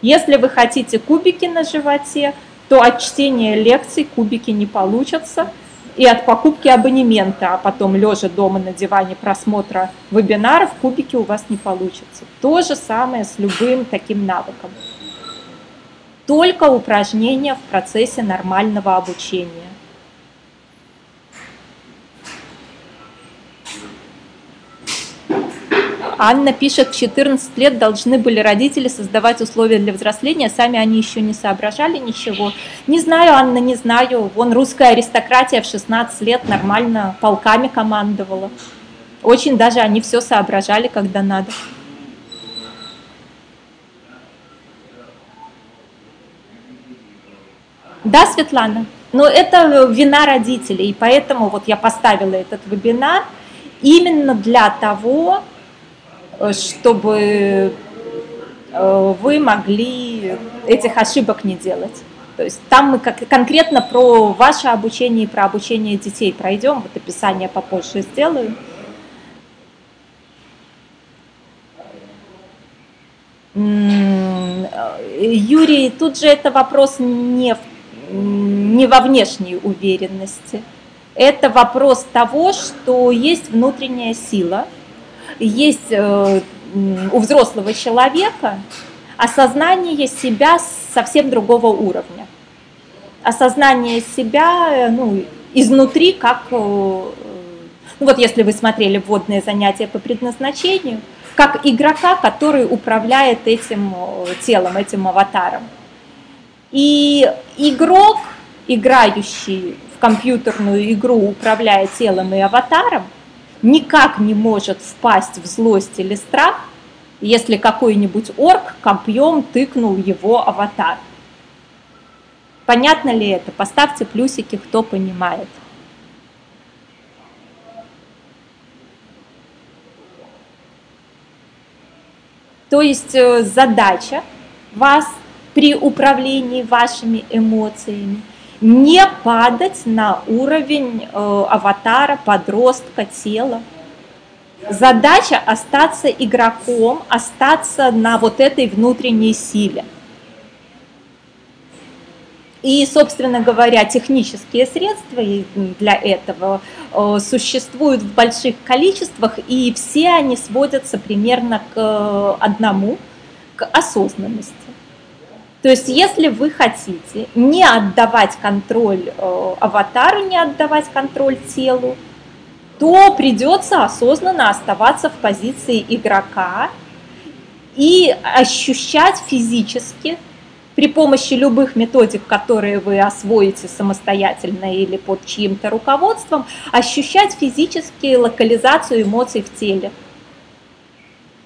Speaker 1: Если вы хотите кубики на животе, то от чтения лекций кубики не получатся, и от покупки абонемента, а потом лежа дома на диване просмотра вебинаров, кубики у вас не получатся. То же самое с любым таким навыком. Только упражнения в процессе нормального обучения. Анна пишет, в 14 лет должны были родители создавать условия для взросления, сами они еще не соображали ничего. Не знаю, Анна, не знаю. Вон русская аристократия в 16 лет нормально полками командовала. Очень даже они все соображали, когда надо. Да, Светлана? Но это вина родителей, и поэтому вот я поставила этот вебинар именно для того, чтобы э, вы могли этих ошибок не делать. То есть там мы как, конкретно про ваше обучение и про обучение детей пройдем, вот описание попозже сделаю. Юрий, тут же это вопрос не, в, не во внешней уверенности. Это вопрос того, что есть внутренняя сила – есть э, у взрослого человека осознание себя совсем другого уровня. Осознание себя э, ну, изнутри, как, э, ну вот если вы смотрели вводные занятия по предназначению, как игрока, который управляет этим телом, этим аватаром. И игрок, играющий в компьютерную игру, управляя телом и аватаром, никак не может впасть в злость или страх, если какой-нибудь орк копьем тыкнул его аватар. Понятно ли это? Поставьте плюсики, кто понимает. То есть э, задача вас при управлении вашими эмоциями – не падать на уровень э, аватара, подростка, тела. Задача остаться игроком, остаться на вот этой внутренней силе. И, собственно говоря, технические средства для этого э, существуют в больших количествах, и все они сводятся примерно к э, одному, к осознанности. То есть, если вы хотите не отдавать контроль э, аватару, не отдавать контроль телу, то придется осознанно оставаться в позиции игрока и ощущать физически при помощи любых методик, которые вы освоите самостоятельно или под чьим-то руководством, ощущать физически локализацию эмоций в теле.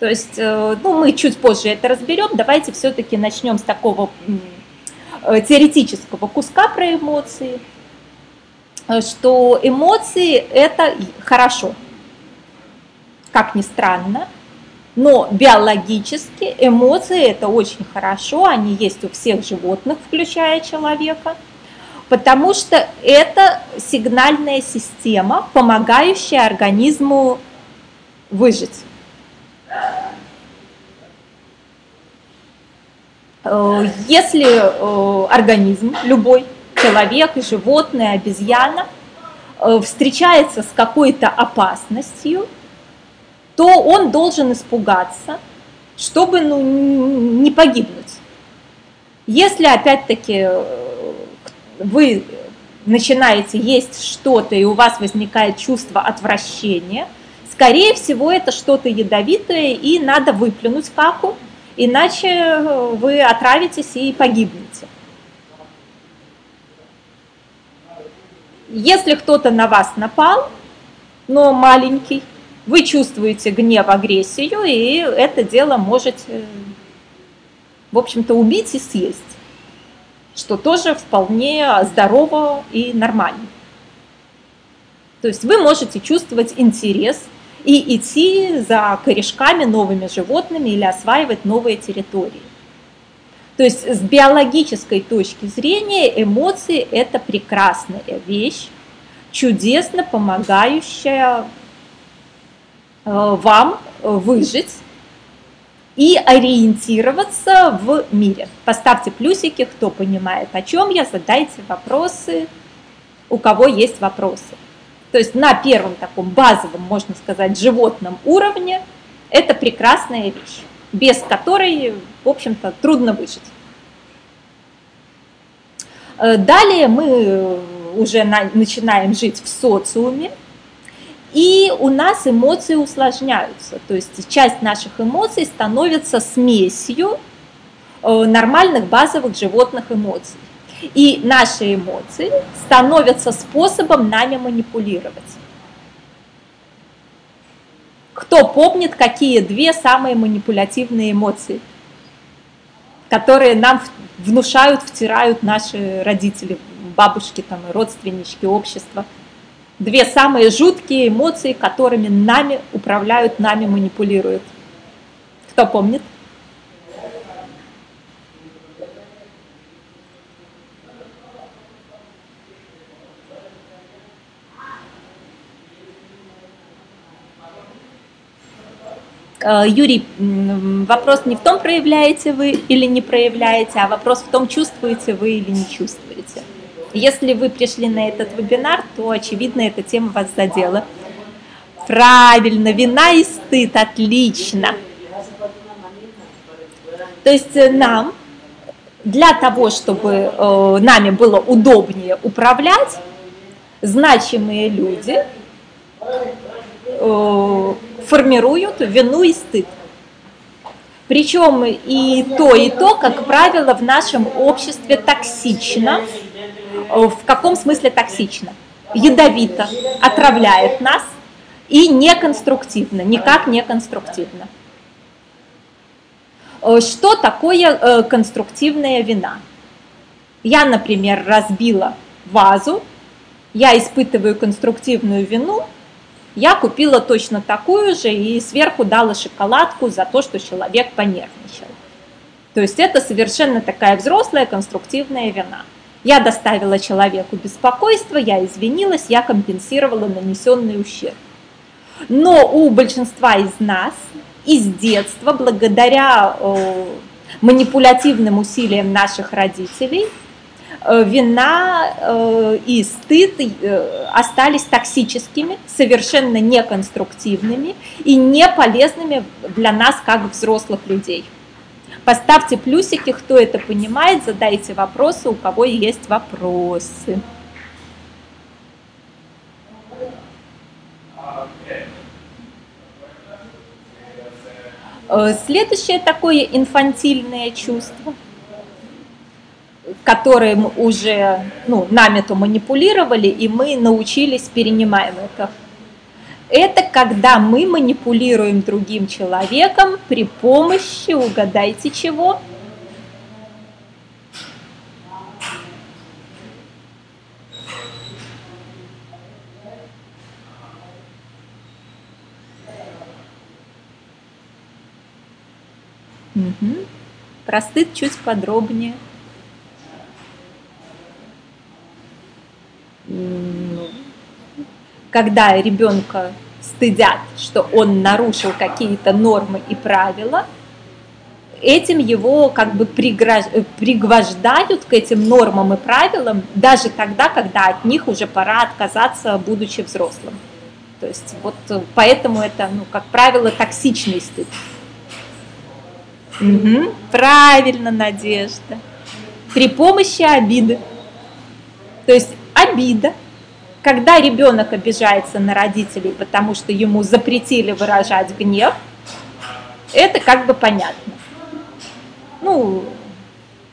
Speaker 1: То есть, э, ну, мы чуть позже это разберем. Давайте все-таки начнем с такого э, теоретического куска про эмоции, э, что эмоции это хорошо, как ни странно, но биологически эмоции это очень хорошо, они есть у всех животных, включая человека, потому что это сигнальная система, помогающая организму выжить. Э, если э, организм, любой человек, животное, обезьяна, э, встречается с какой-то опасностью, то он должен испугаться, чтобы ну, не погибнуть. Если опять-таки вы начинаете есть что-то, и у вас возникает чувство отвращения, скорее всего, это что-то ядовитое, и надо выплюнуть каку, иначе вы отравитесь и погибнете. Если кто-то на вас напал, но маленький, вы чувствуете гнев, агрессию, и это дело можете, в общем-то, убить и съесть, что тоже вполне здорово и нормально. То есть вы можете чувствовать интерес и идти за корешками новыми животными или осваивать новые территории. То есть с биологической точки зрения эмоции – это прекрасная вещь, чудесно помогающая Э, вам выжить и ориентироваться в мире. Поставьте плюсики, кто понимает, о чем я, задайте вопросы, у кого есть вопросы. То есть на первом таком базовом, можно сказать, животном уровне это прекрасная вещь, без которой, в общем-то, трудно выжить. Э, далее мы уже начинаем жить в социуме, и у нас эмоции усложняются, то есть часть наших эмоций становится смесью э, нормальных базовых животных эмоций. И наши эмоции становятся способом нами манипулировать. Кто помнит, какие две самые манипулятивные эмоции, которые нам внушают, втирают наши родители, бабушки, там, родственнички, общество – две самые жуткие эмоции, которыми нами управляют, нами манипулируют. Кто помнит? Юрий, вопрос не в том, проявляете вы или не проявляете, а вопрос в том, чувствуете вы или не чувствуете. Если вы пришли на этот вебинар, то, очевидно, эта тема вас задела. Правильно, вина и стыд, отлично. То есть э, нам, для того, чтобы э, нами было удобнее управлять, значимые люди э, формируют вину и стыд. Причем и то, и то, как правило, в нашем обществе токсично, в каком смысле токсично? Ядовито, отравляет нас и неконструктивно, никак не конструктивно. Что такое э, конструктивная вина? Я, например, разбила вазу, я испытываю конструктивную вину, я купила точно такую же и сверху дала шоколадку за то, что человек понервничал. То есть это совершенно такая взрослая конструктивная вина. Я доставила человеку беспокойство, я извинилась, я компенсировала нанесенный ущерб. Но у большинства из нас из детства, благодаря э, манипулятивным усилиям наших родителей, вина э, и стыд э, остались токсическими, совершенно неконструктивными и не полезными для нас как взрослых людей. Поставьте плюсики, кто это понимает, задайте вопросы, у кого есть вопросы. Э, следующее такое инфантильное чувство, которым уже ну, нами-то манипулировали, и мы научились перенимаем это. Это когда мы манипулируем другим человеком при помощи, угадайте чего, Угу. Про чуть подробнее. Когда ребенка стыдят, что он нарушил какие-то нормы и правила, этим его как бы пригвождают к этим нормам и правилам даже тогда, когда от них уже пора отказаться, будучи взрослым. То есть вот поэтому это, ну, как правило, токсичный стыд. Угу. Правильно, Надежда. При помощи обиды. То есть обида, когда ребенок обижается на родителей, потому что ему запретили выражать гнев, это как бы понятно. Ну,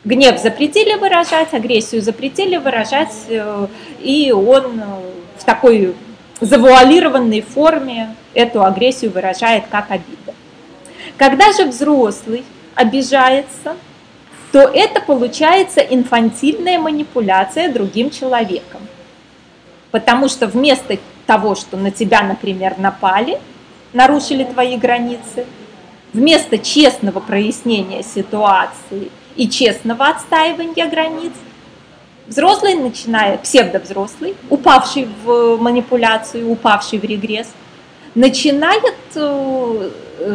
Speaker 1: гнев запретили выражать, агрессию запретили выражать, э, и он э, в такой завуалированной форме эту агрессию выражает как обида. Когда же взрослый обижается, то это получается инфантильная манипуляция другим человеком. Потому что вместо того, что на тебя, например, напали, нарушили твои границы, вместо честного прояснения ситуации и честного отстаивания границ, взрослый начинает, псевдовзрослый, упавший в манипуляцию, упавший в регресс, начинает э,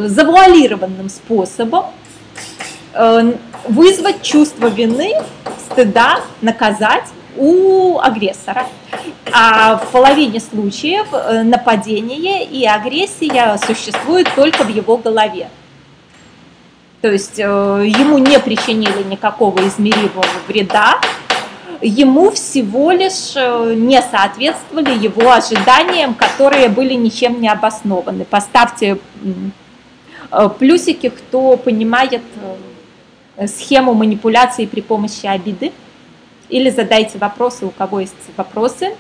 Speaker 1: завуалированным способом э, вызвать чувство вины, стыда, наказать у агрессора. А в половине случаев э, нападение и агрессия существуют только в его голове. То есть ему не причинили никакого измеримого вреда, ему всего лишь э, не соответствовали его ожиданиям, которые были ничем не обоснованы. Поставьте э, плюсики, кто понимает э, схему манипуляции при помощи обиды. Или задайте вопросы, у кого есть вопросы.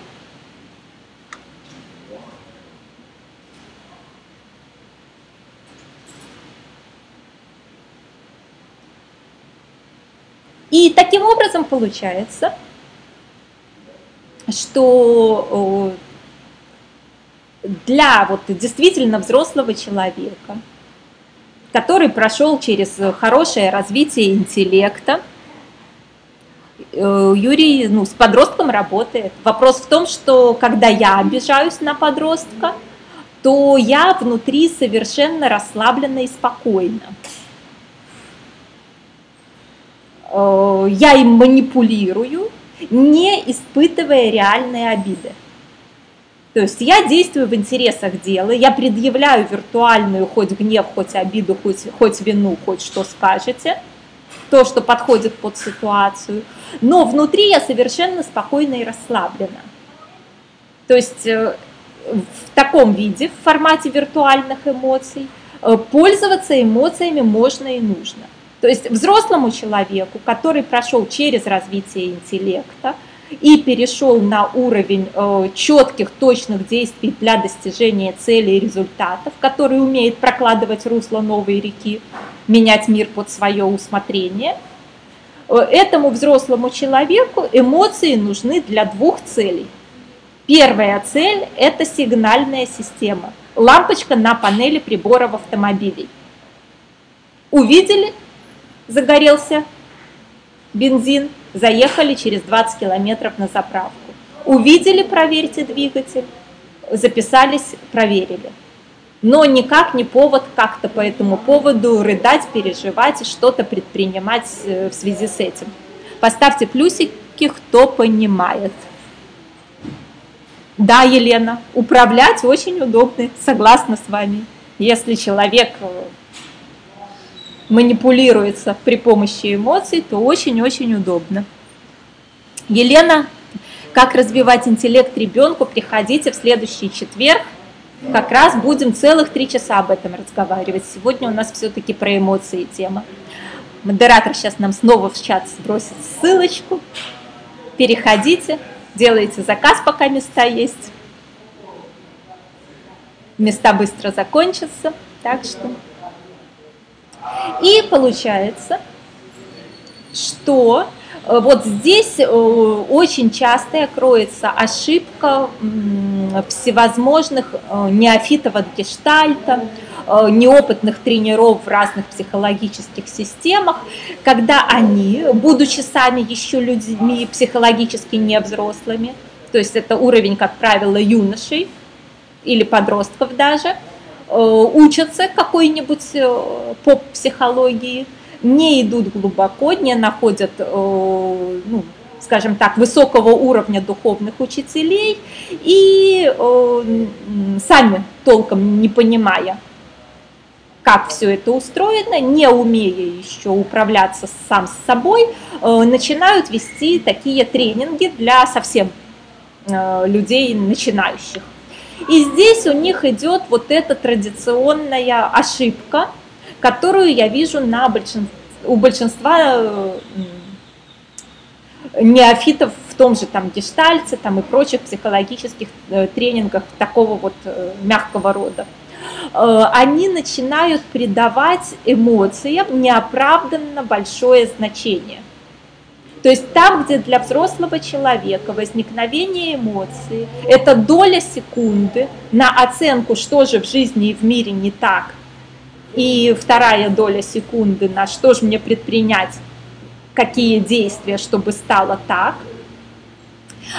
Speaker 1: И таким образом получается, что для вот действительно взрослого человека, который прошел через хорошее развитие интеллекта, э, Юрий ну, с подростком работает. Вопрос в том, что когда я обижаюсь на подростка, то я внутри совершенно расслаблена и спокойна. Э, я им манипулирую, не испытывая реальные обиды. То есть я действую в интересах дела, я предъявляю виртуальную хоть гнев, хоть обиду, хоть, хоть вину, хоть что скажете, то, что подходит под ситуацию, но внутри я совершенно спокойна и расслаблена. То есть э, в таком виде, в формате виртуальных эмоций, э, пользоваться эмоциями можно и нужно. То есть взрослому человеку, который прошел через развитие интеллекта и перешел на уровень э, четких, точных действий для достижения целей и результатов, который умеет прокладывать русло новой реки, менять мир под свое усмотрение, э, этому взрослому человеку эмоции нужны для двух целей. Первая цель – это сигнальная система, лампочка на панели приборов автомобилей. Увидели, загорелся бензин, заехали через 20 километров на заправку. Увидели, проверьте двигатель, записались, проверили. Но никак не повод как-то по этому поводу рыдать, переживать и что-то предпринимать э, в связи с этим. Поставьте плюсики, кто понимает. Да, Елена, управлять очень удобно, согласна с вами. Если человек э, манипулируется при помощи эмоций, то очень-очень удобно. Елена, как развивать интеллект ребенку, приходите в следующий четверг Как раз будем целых три часа об этом разговаривать. Сегодня у нас все-таки про эмоции тема. Модератор сейчас нам снова в чат сбросит ссылочку. Переходите, делайте заказ, пока места есть. Места быстро закончатся, так что... И получается, что э, вот здесь э, очень часто кроется ошибка всевозможных э, неофитов от гештальта, неопытных тренеров в разных психологических системах, когда они, будучи сами еще людьми психологически невзрослыми, то есть это уровень, как правило, юношей или подростков даже, учатся какой-нибудь поп-психологии, не идут глубоко, не находят, э, ну, скажем так, высокого уровня духовных учителей и э, сами толком не понимая, как все это устроено, не умея еще управляться сам с собой, э, начинают вести такие тренинги для совсем людей начинающих. И здесь у них идет вот эта традиционная ошибка – которую я вижу на большин... у большинства э, неофитов в том же там гештальце там, и прочих психологических э, тренингах такого вот э, мягкого рода. Они начинают придавать эмоциям неоправданно большое значение. То есть там, где для взрослого человека возникновение эмоций – это доля секунды на оценку, что же в жизни и в мире не так – и вторая доля секунды на что же мне предпринять, какие действия, чтобы стало так,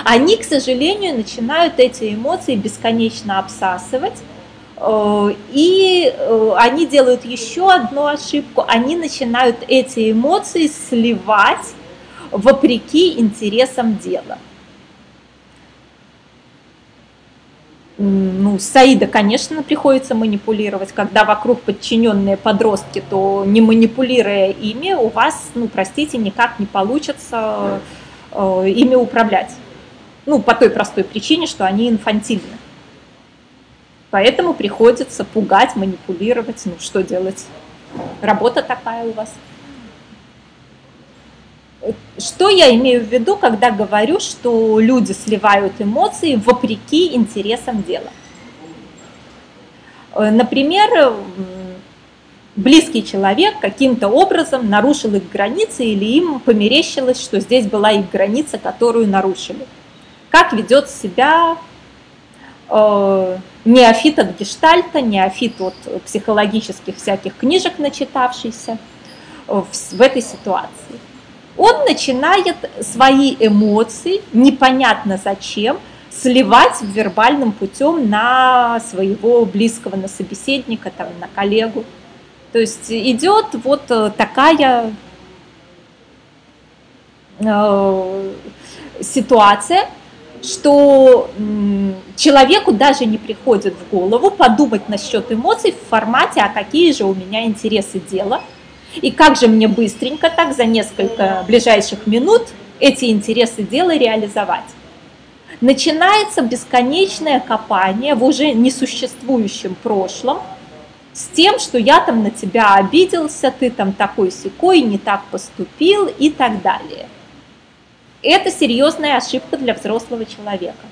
Speaker 1: они, к сожалению, начинают эти эмоции бесконечно обсасывать, э, и э, они делают еще одну ошибку, они начинают эти эмоции сливать вопреки интересам дела. ну, Саида, конечно, приходится манипулировать. Когда вокруг подчиненные подростки, то не манипулируя ими, у вас, ну, простите, никак не получится э, ими управлять. Ну, по той простой причине, что они инфантильны. Поэтому приходится пугать, манипулировать. Ну, что делать? Работа такая у вас. Что я имею в виду, когда говорю, что люди сливают эмоции вопреки интересам дела? Э, например, близкий человек каким-то образом нарушил их границы или им померещилось, что здесь была их граница, которую нарушили. Как ведет себя э, неофит от гештальта, неофит от психологических всяких книжек начитавшийся в, в этой ситуации он начинает свои эмоции, непонятно зачем, сливать вербальным путем на своего близкого, на собеседника, там, на коллегу. То есть идет вот э, такая э, ситуация, что человеку даже не приходит в голову подумать насчет эмоций в формате, а какие же у меня интересы дела – и как же мне быстренько так за несколько ближайших минут эти интересы дела реализовать? Начинается бесконечное копание в уже несуществующем прошлом с тем, что я там на тебя обиделся, ты там такой секой, не так поступил и так далее. Это серьезная ошибка для взрослого человека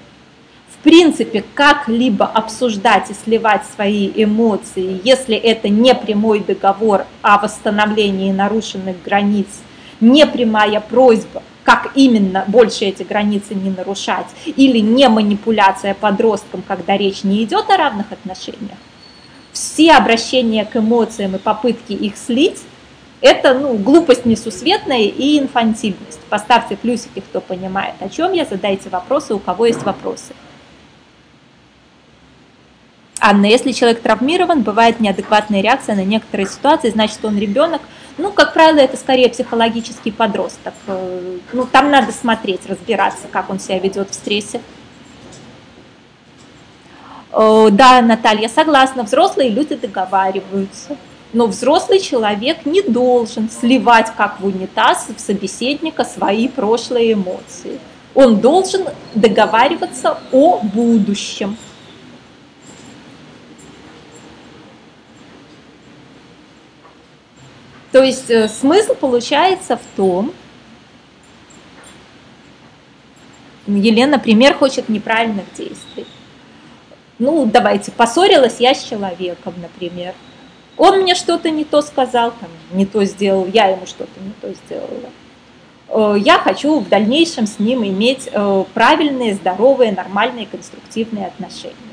Speaker 1: принципе как-либо обсуждать и сливать свои эмоции, если это не прямой договор о восстановлении нарушенных границ, не прямая просьба, как именно больше эти границы не нарушать, или не манипуляция подростком, когда речь не идет о равных отношениях, все обращения к эмоциям и попытки их слить это ну, глупость несусветная и инфантильность. Поставьте плюсики, кто понимает, о чем я, задайте вопросы, у кого есть вопросы. Анна, если человек травмирован, бывает неадекватная реакция на некоторые ситуации, значит, он ребенок. Ну, как правило, это скорее психологический подросток. Э, ну, там надо смотреть, разбираться, как он себя ведет в стрессе. Э, да, Наталья, согласна, взрослые люди договариваются. Но взрослый человек не должен сливать, как в унитаз, в собеседника свои прошлые эмоции. Он должен договариваться о будущем. То есть э, смысл получается в том, Елена, например, хочет неправильных действий. Ну, давайте, поссорилась я с человеком, например. Он мне что-то не то сказал, там, не то сделал, я ему что-то не то сделала. Э, я хочу в дальнейшем с ним иметь э, правильные, здоровые, нормальные, конструктивные отношения.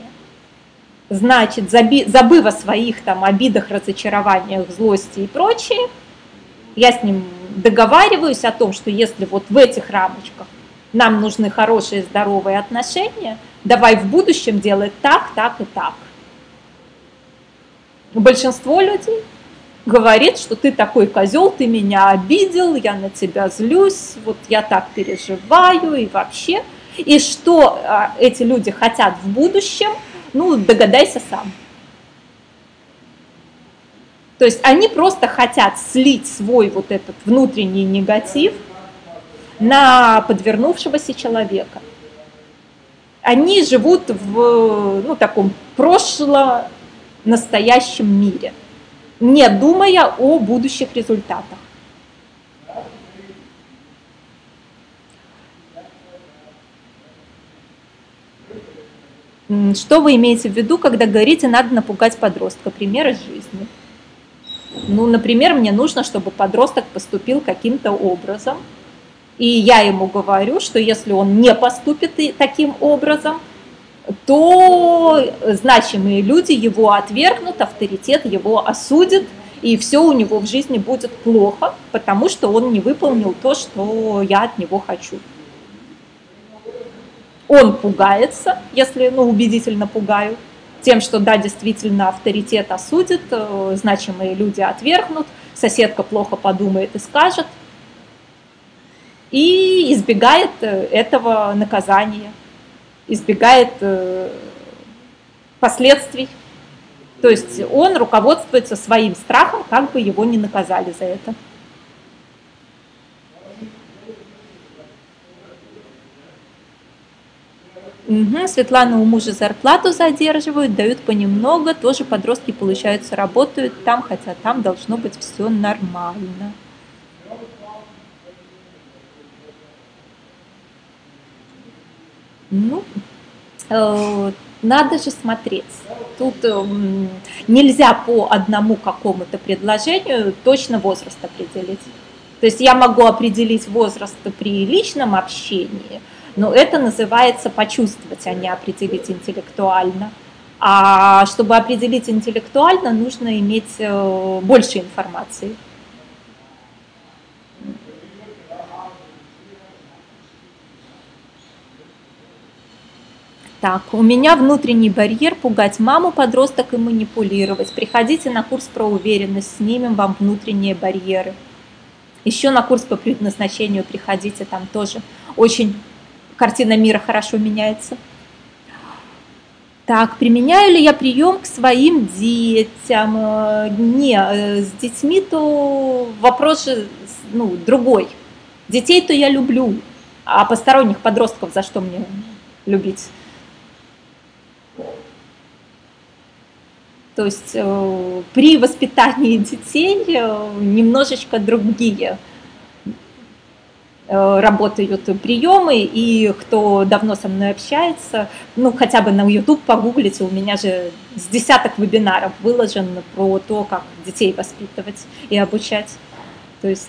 Speaker 1: Значит, забыв о своих там обидах, разочарованиях, злости и прочее, я с ним договариваюсь о том, что если вот в этих рамочках нам нужны хорошие, здоровые отношения, давай в будущем делать так, так и так. Большинство людей говорит, что ты такой козел, ты меня обидел, я на тебя злюсь, вот я так переживаю и вообще. И что а, эти люди хотят в будущем, ну, догадайся сам. То есть они просто хотят слить свой вот этот внутренний негатив на подвернувшегося человека. Они живут в ну, таком прошлом настоящем мире, не думая о будущих результатах. Что вы имеете в виду, когда говорите, надо напугать подростка? Пример из жизни. Ну, например, мне нужно, чтобы подросток поступил каким-то образом, и я ему говорю, что если он не поступит таким образом, то значимые люди его отвергнут, авторитет его осудит, и все у него в жизни будет плохо, потому что он не выполнил то, что я от него хочу. Он пугается, если ну, убедительно пугаю, тем, что да, действительно авторитет осудит, э, значимые люди отвергнут, соседка плохо подумает и скажет, и избегает э, этого наказания избегает э, последствий. То есть он руководствуется своим страхом, как бы его не наказали за это. Угу, Светлана у мужа зарплату задерживают, дают понемногу, тоже подростки, получается, работают там, хотя там должно быть все нормально. Ну, э, надо же смотреть. Тут э, нельзя по одному какому-то предложению точно возраст определить. То есть я могу определить возраст при личном общении, но это называется почувствовать, а не определить интеллектуально. А чтобы определить интеллектуально, нужно иметь э, больше информации. Так, у меня внутренний барьер пугать маму, подросток и манипулировать. Приходите на курс про уверенность, снимем вам внутренние барьеры. Еще на курс по предназначению приходите, там тоже очень картина мира хорошо меняется. Так, применяю ли я прием к своим детям? Э, не, э, с детьми то вопрос же ну, другой. Детей-то я люблю, а посторонних подростков за что мне любить? То есть э, при воспитании детей немножечко другие работают приемы, и кто давно со мной общается, ну хотя бы на YouTube погуглите, у меня же с десяток вебинаров выложен про то, как детей воспитывать и обучать. То есть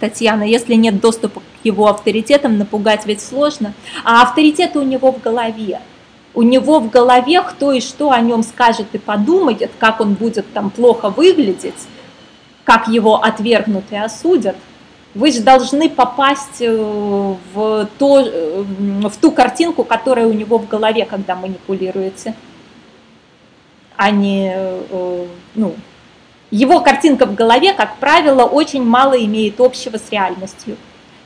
Speaker 1: Татьяна, если нет доступа к его авторитетам, напугать ведь сложно. А авторитеты у него в голове. У него в голове кто и что о нем скажет и подумает, как он будет там плохо выглядеть, как его отвергнут и осудят. Вы же должны попасть э, в, то, э, в ту картинку, которая у него в голове, когда манипулируете, а не э, ну, его картинка в голове, как правило, очень мало имеет общего с реальностью.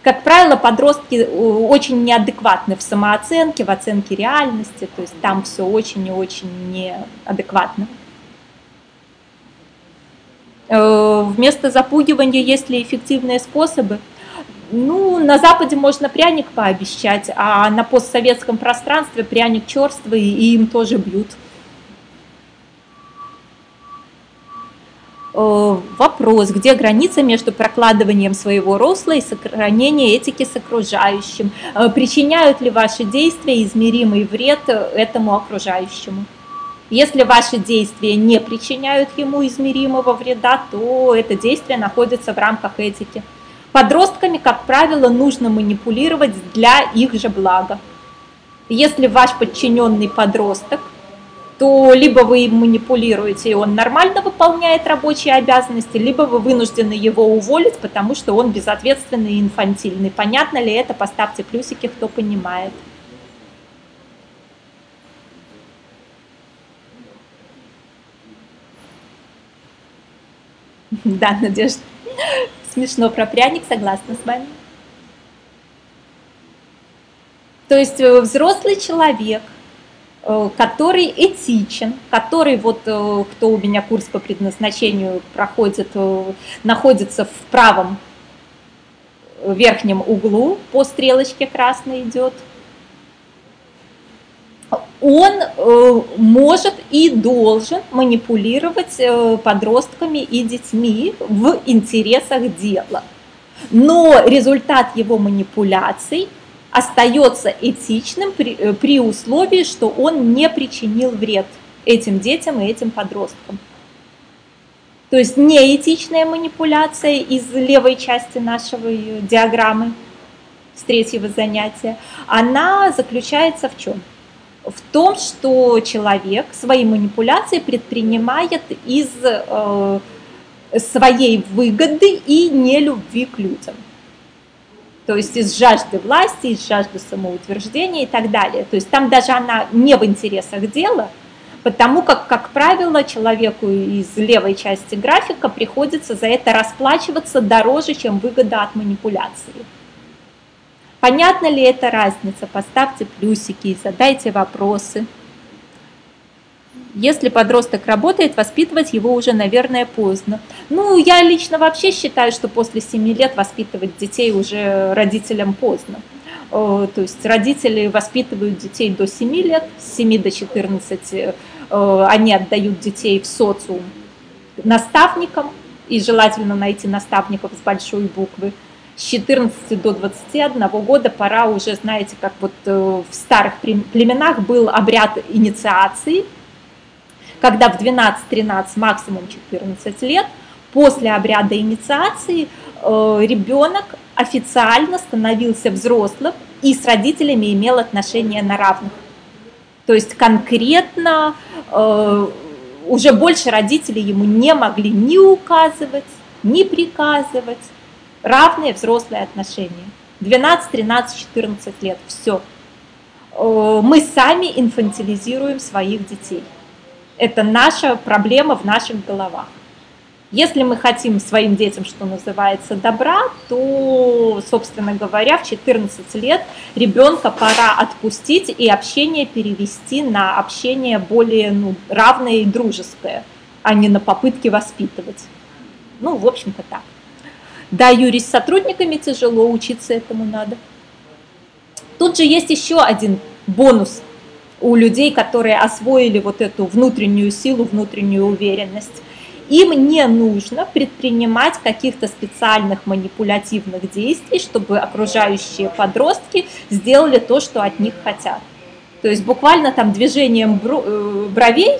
Speaker 1: Как правило, подростки э, очень неадекватны в самооценке, в оценке реальности, то есть там все очень и очень неадекватно. Э, вместо запугивания есть ли эффективные способы? Ну, на Западе можно пряник пообещать, а на постсоветском пространстве пряник черствый, и им тоже бьют. Вопрос, где граница между прокладыванием своего росла и сохранением этики с окружающим? Э, причиняют ли ваши действия измеримый вред этому окружающему? Если ваши действия не причиняют ему измеримого вреда, то это действие находится в рамках этики. Подростками, как правило, нужно манипулировать для их же блага. Если ваш подчиненный подросток, то либо вы им манипулируете, и он нормально выполняет рабочие обязанности, либо вы вынуждены его уволить, потому что он безответственный и инфантильный. Понятно ли это? Поставьте плюсики, кто понимает. Да, Надежда. Смешно про пряник, согласна с вами. То есть э, взрослый человек, который этичен, который вот, э, кто у меня курс по предназначению проходит, находится в правом верхнем углу, по стрелочке красной идет – он э, может и должен манипулировать э, подростками и детьми в интересах дела. Но результат его манипуляций остается этичным при, э, при условии, что он не причинил вред этим детям и этим подросткам. То есть неэтичная манипуляция из левой части нашего диаграммы с третьего занятия, она заключается в чем? в том, что человек свои манипуляции предпринимает из э, своей выгоды и нелюбви к людям. То есть из жажды власти, из жажды самоутверждения и так далее. То есть там даже она не в интересах дела, потому как, как правило, человеку из левой части графика приходится за это расплачиваться дороже, чем выгода от манипуляции. Понятна ли эта разница? Поставьте плюсики и задайте вопросы. Если подросток работает, воспитывать его уже, наверное, поздно. Ну, я лично вообще считаю, что после 7 лет воспитывать детей уже родителям поздно. То есть родители воспитывают детей до 7 лет, с 7 до 14 э, они отдают детей в социум наставникам, и желательно найти наставников с большой буквы – с 14 до 21 года пора уже, знаете, как вот э, в старых племенах был обряд инициации, когда в 12-13, максимум 14 лет, после обряда инициации э, ребенок официально становился взрослым и с родителями имел отношения на равных. То есть конкретно э, уже больше родители ему не могли ни указывать, ни приказывать, равные взрослые отношения. 12, 13, 14 лет, все. Э, мы сами инфантилизируем своих детей. Это наша проблема в наших головах. Если мы хотим своим детям, что называется, добра, то, собственно говоря, в 14 лет ребенка пора отпустить и общение перевести на общение более ну, равное и дружеское, а не на попытки воспитывать. Ну, в общем-то так. Да, Юрий, с сотрудниками тяжело, учиться этому надо. Тут же есть еще один бонус у людей, которые освоили вот эту внутреннюю силу, внутреннюю уверенность. Им не нужно предпринимать каких-то специальных манипулятивных действий, чтобы окружающие подростки сделали то, что от них хотят. То есть буквально там движением э, бровей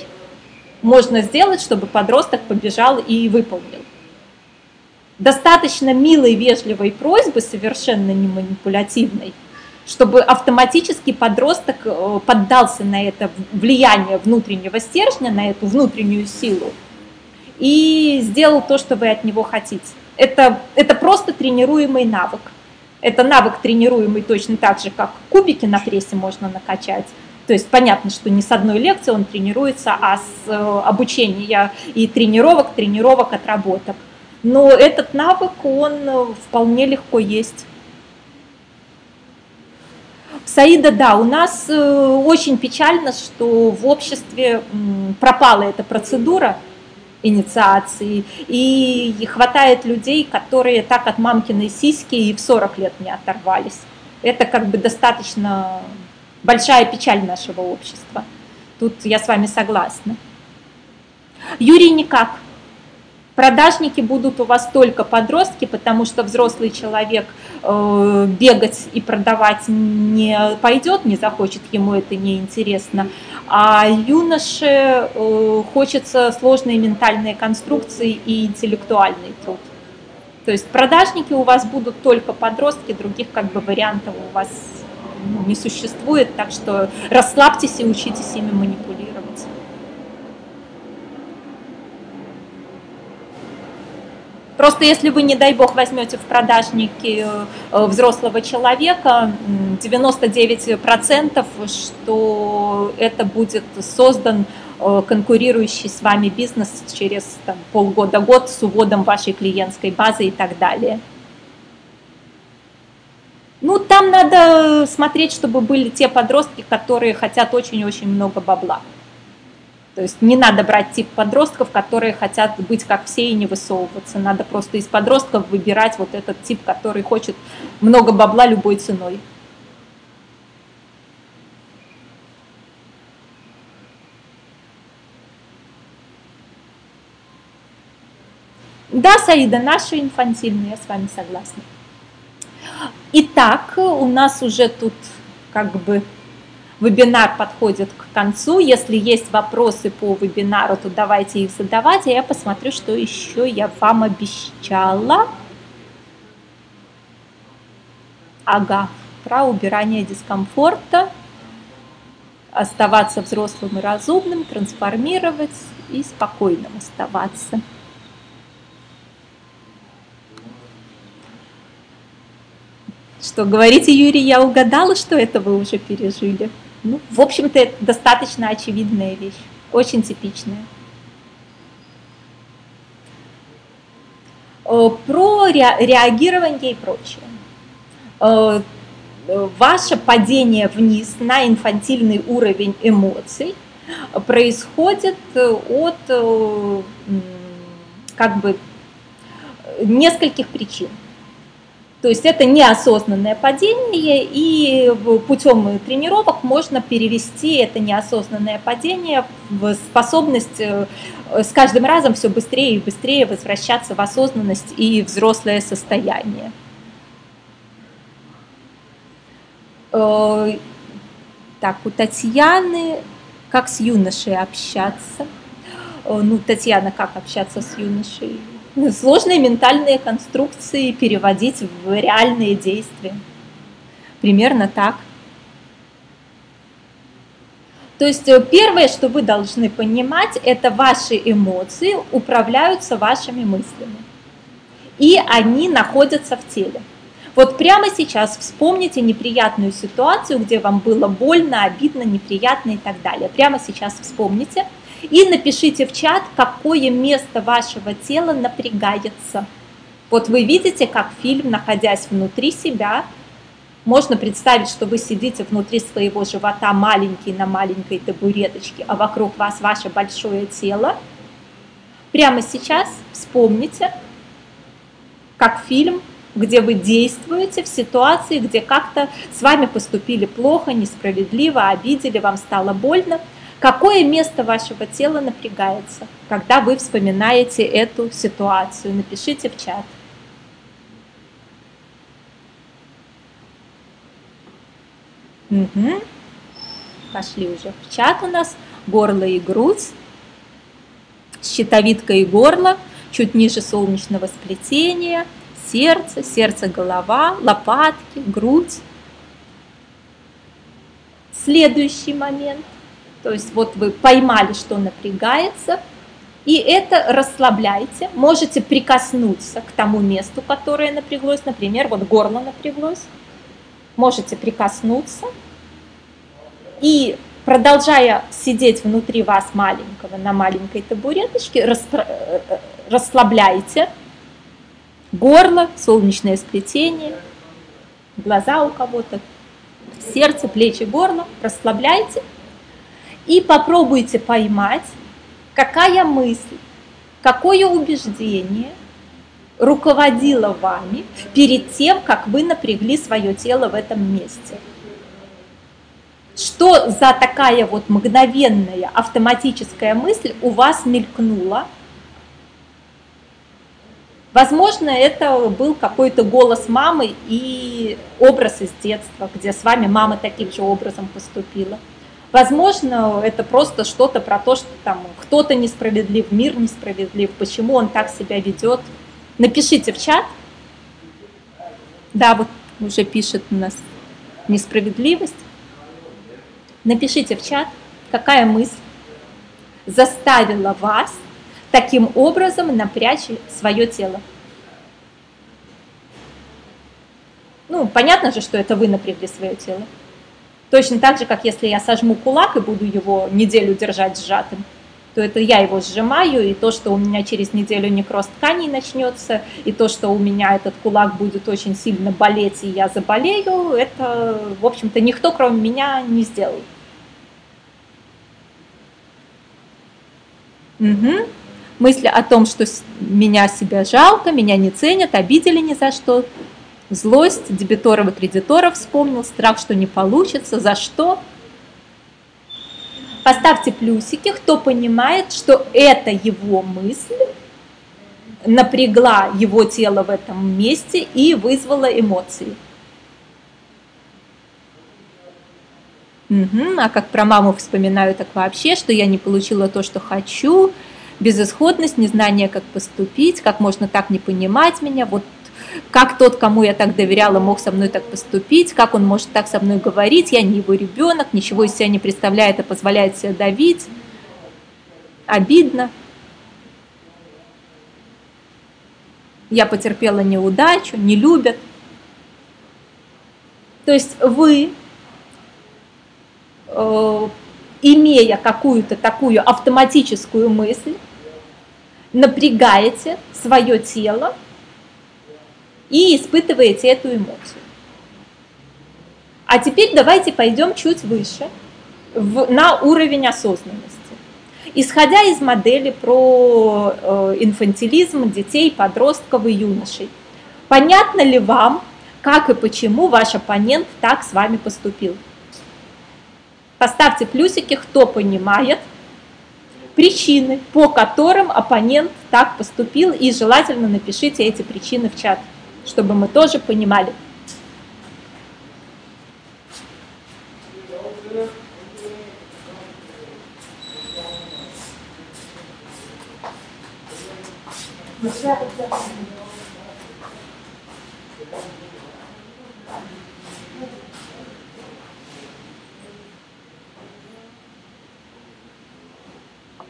Speaker 1: можно сделать, чтобы подросток побежал и выполнил достаточно милой, вежливой просьбы, совершенно не манипулятивной, чтобы автоматически подросток э, поддался на это влияние внутреннего стержня, на эту внутреннюю силу и сделал то, что вы от него хотите. Это, это просто тренируемый навык. Это навык тренируемый точно так же, как кубики на прессе можно накачать. То есть понятно, что не с одной лекции он тренируется, а с э, обучения и тренировок, тренировок, отработок но этот навык, он э, вполне легко есть. Саида, да, у нас э, очень печально, что в обществе пропала эта процедура, инициации. И хватает людей, которые так от мамкиной сиськи и в 40 лет не оторвались. Это как бы достаточно большая печаль нашего общества. Тут я с вами согласна. Юрий никак. Продажники будут у вас только подростки, потому что взрослый человек э, бегать и продавать не пойдет, не захочет, ему это не интересно. А юноше э, хочется сложные ментальные конструкции и интеллектуальный труд. То есть продажники у вас будут только подростки, других как бы вариантов у вас ну, не существует, так что расслабьтесь и учитесь ими манипулировать. Просто если вы, не дай бог, возьмете в продажники э, взрослого человека, 99% что это будет создан э, конкурирующий с вами бизнес через полгода-год с уводом вашей клиентской базы и так далее. Ну, там надо смотреть, чтобы были те подростки, которые хотят очень-очень много бабла. То есть не надо брать тип подростков, которые хотят быть как все и не высовываться. Надо просто из подростков выбирать вот этот тип, который хочет много бабла любой ценой. Да, Саида, наши инфантильные, я с вами согласна. Итак, у нас уже тут как бы Вебинар подходит к концу. Если есть вопросы по вебинару, то давайте их задавать, а я посмотрю, что еще я вам обещала. Ага, про убирание дискомфорта, оставаться взрослым и разумным, трансформировать и спокойным оставаться. Что, говорите, Юрий, я угадала, что это вы уже пережили? Ну, в общем-то, достаточно очевидная вещь, очень типичная. Э, про реагирование и прочее. Э, ваше падение вниз на инфантильный уровень эмоций происходит от как бы нескольких причин. То есть это неосознанное падение, и путем тренировок можно перевести это неосознанное падение в способность э, с каждым разом все быстрее и быстрее возвращаться в осознанность и взрослое состояние. Э, так, у Татьяны, как с юношей общаться? Э, ну, Татьяна, как общаться с юношей? Сложные ментальные конструкции переводить в реальные действия. Примерно так. То есть э, первое, что вы должны понимать, это ваши эмоции управляются вашими мыслями. И они находятся в теле. Вот прямо сейчас вспомните неприятную ситуацию, где вам было больно, обидно, неприятно и так далее. Прямо сейчас вспомните – и напишите в чат, какое место вашего тела напрягается. Вот вы видите, как фильм, находясь внутри себя, можно представить, что вы сидите внутри своего живота маленький на маленькой табуреточке, а вокруг вас ваше большое тело. Прямо сейчас вспомните, как фильм, где вы действуете в ситуации, где как-то с вами поступили плохо, несправедливо, обидели, вам стало больно – Какое место вашего тела напрягается, когда вы вспоминаете эту ситуацию? Напишите в чат. Угу. Пошли уже в чат у нас. Горло и грудь. Щитовидка и горло. Чуть ниже солнечного сплетения. Сердце, сердце-голова, лопатки, грудь. Следующий момент – то есть вот вы поймали, что напрягается, и это расслабляйте. Можете прикоснуться к тому месту, которое напряглось. Например, вот горло напряглось. Можете прикоснуться. И продолжая сидеть внутри вас маленького на маленькой табуреточке, распро... Э, расслабляйте горло, солнечное сплетение, глаза у кого-то, сердце, плечи, горло, расслабляйте и попробуйте поймать, какая мысль какое убеждение руководило вами перед тем, как вы напрягли свое тело в этом месте. Что за такая вот мгновенная автоматическая мысль у вас мелькнула? Возможно, это был какой-то голос мамы и образ из детства, где с вами мама таким же образом поступила. Возможно, это просто что-то про то, что там кто-то несправедлив, мир несправедлив, почему он так себя ведет. Напишите в чат. Да, вот уже пишет у нас несправедливость. Напишите в чат, какая мысль заставила вас таким образом напрячь свое тело. Ну, понятно же, что это вы напрягли свое тело. Точно так же, как если я сожму кулак и буду его неделю держать сжатым, то это я его сжимаю, и то, что у меня через неделю некроз тканей начнется, и то, что у меня этот кулак будет очень сильно болеть, и я заболею, это, в общем-то, никто, кроме меня, не сделал. Угу. Мысли о том, что меня себя жалко, меня не ценят, обидели ни за что, Злость дебиторов и кредиторов вспомнил, страх, что не получится, за что. Поставьте плюсики, кто понимает, что это его мысль напрягла его тело в этом месте и вызвала эмоции. Угу, а как про маму вспоминаю, так вообще, что я не получила то, что хочу, безысходность, незнание, как поступить, как можно так не понимать меня, вот как тот, кому я так доверяла, мог со мной так поступить, как он может так со мной говорить, я не его ребенок, ничего из себя не представляет, а позволяет себя давить. Обидно. Я потерпела неудачу, не любят. То есть вы, э, имея какую-то такую автоматическую мысль, напрягаете свое тело и испытываете эту эмоцию. А теперь давайте пойдем чуть выше, в, на уровень осознанности. Исходя из модели про э, инфантилизм детей, подростков и юношей, понятно ли вам, как и почему ваш оппонент так с вами поступил? Поставьте плюсики, кто понимает причины, по которым оппонент так поступил, и желательно напишите эти причины в чат чтобы мы тоже понимали.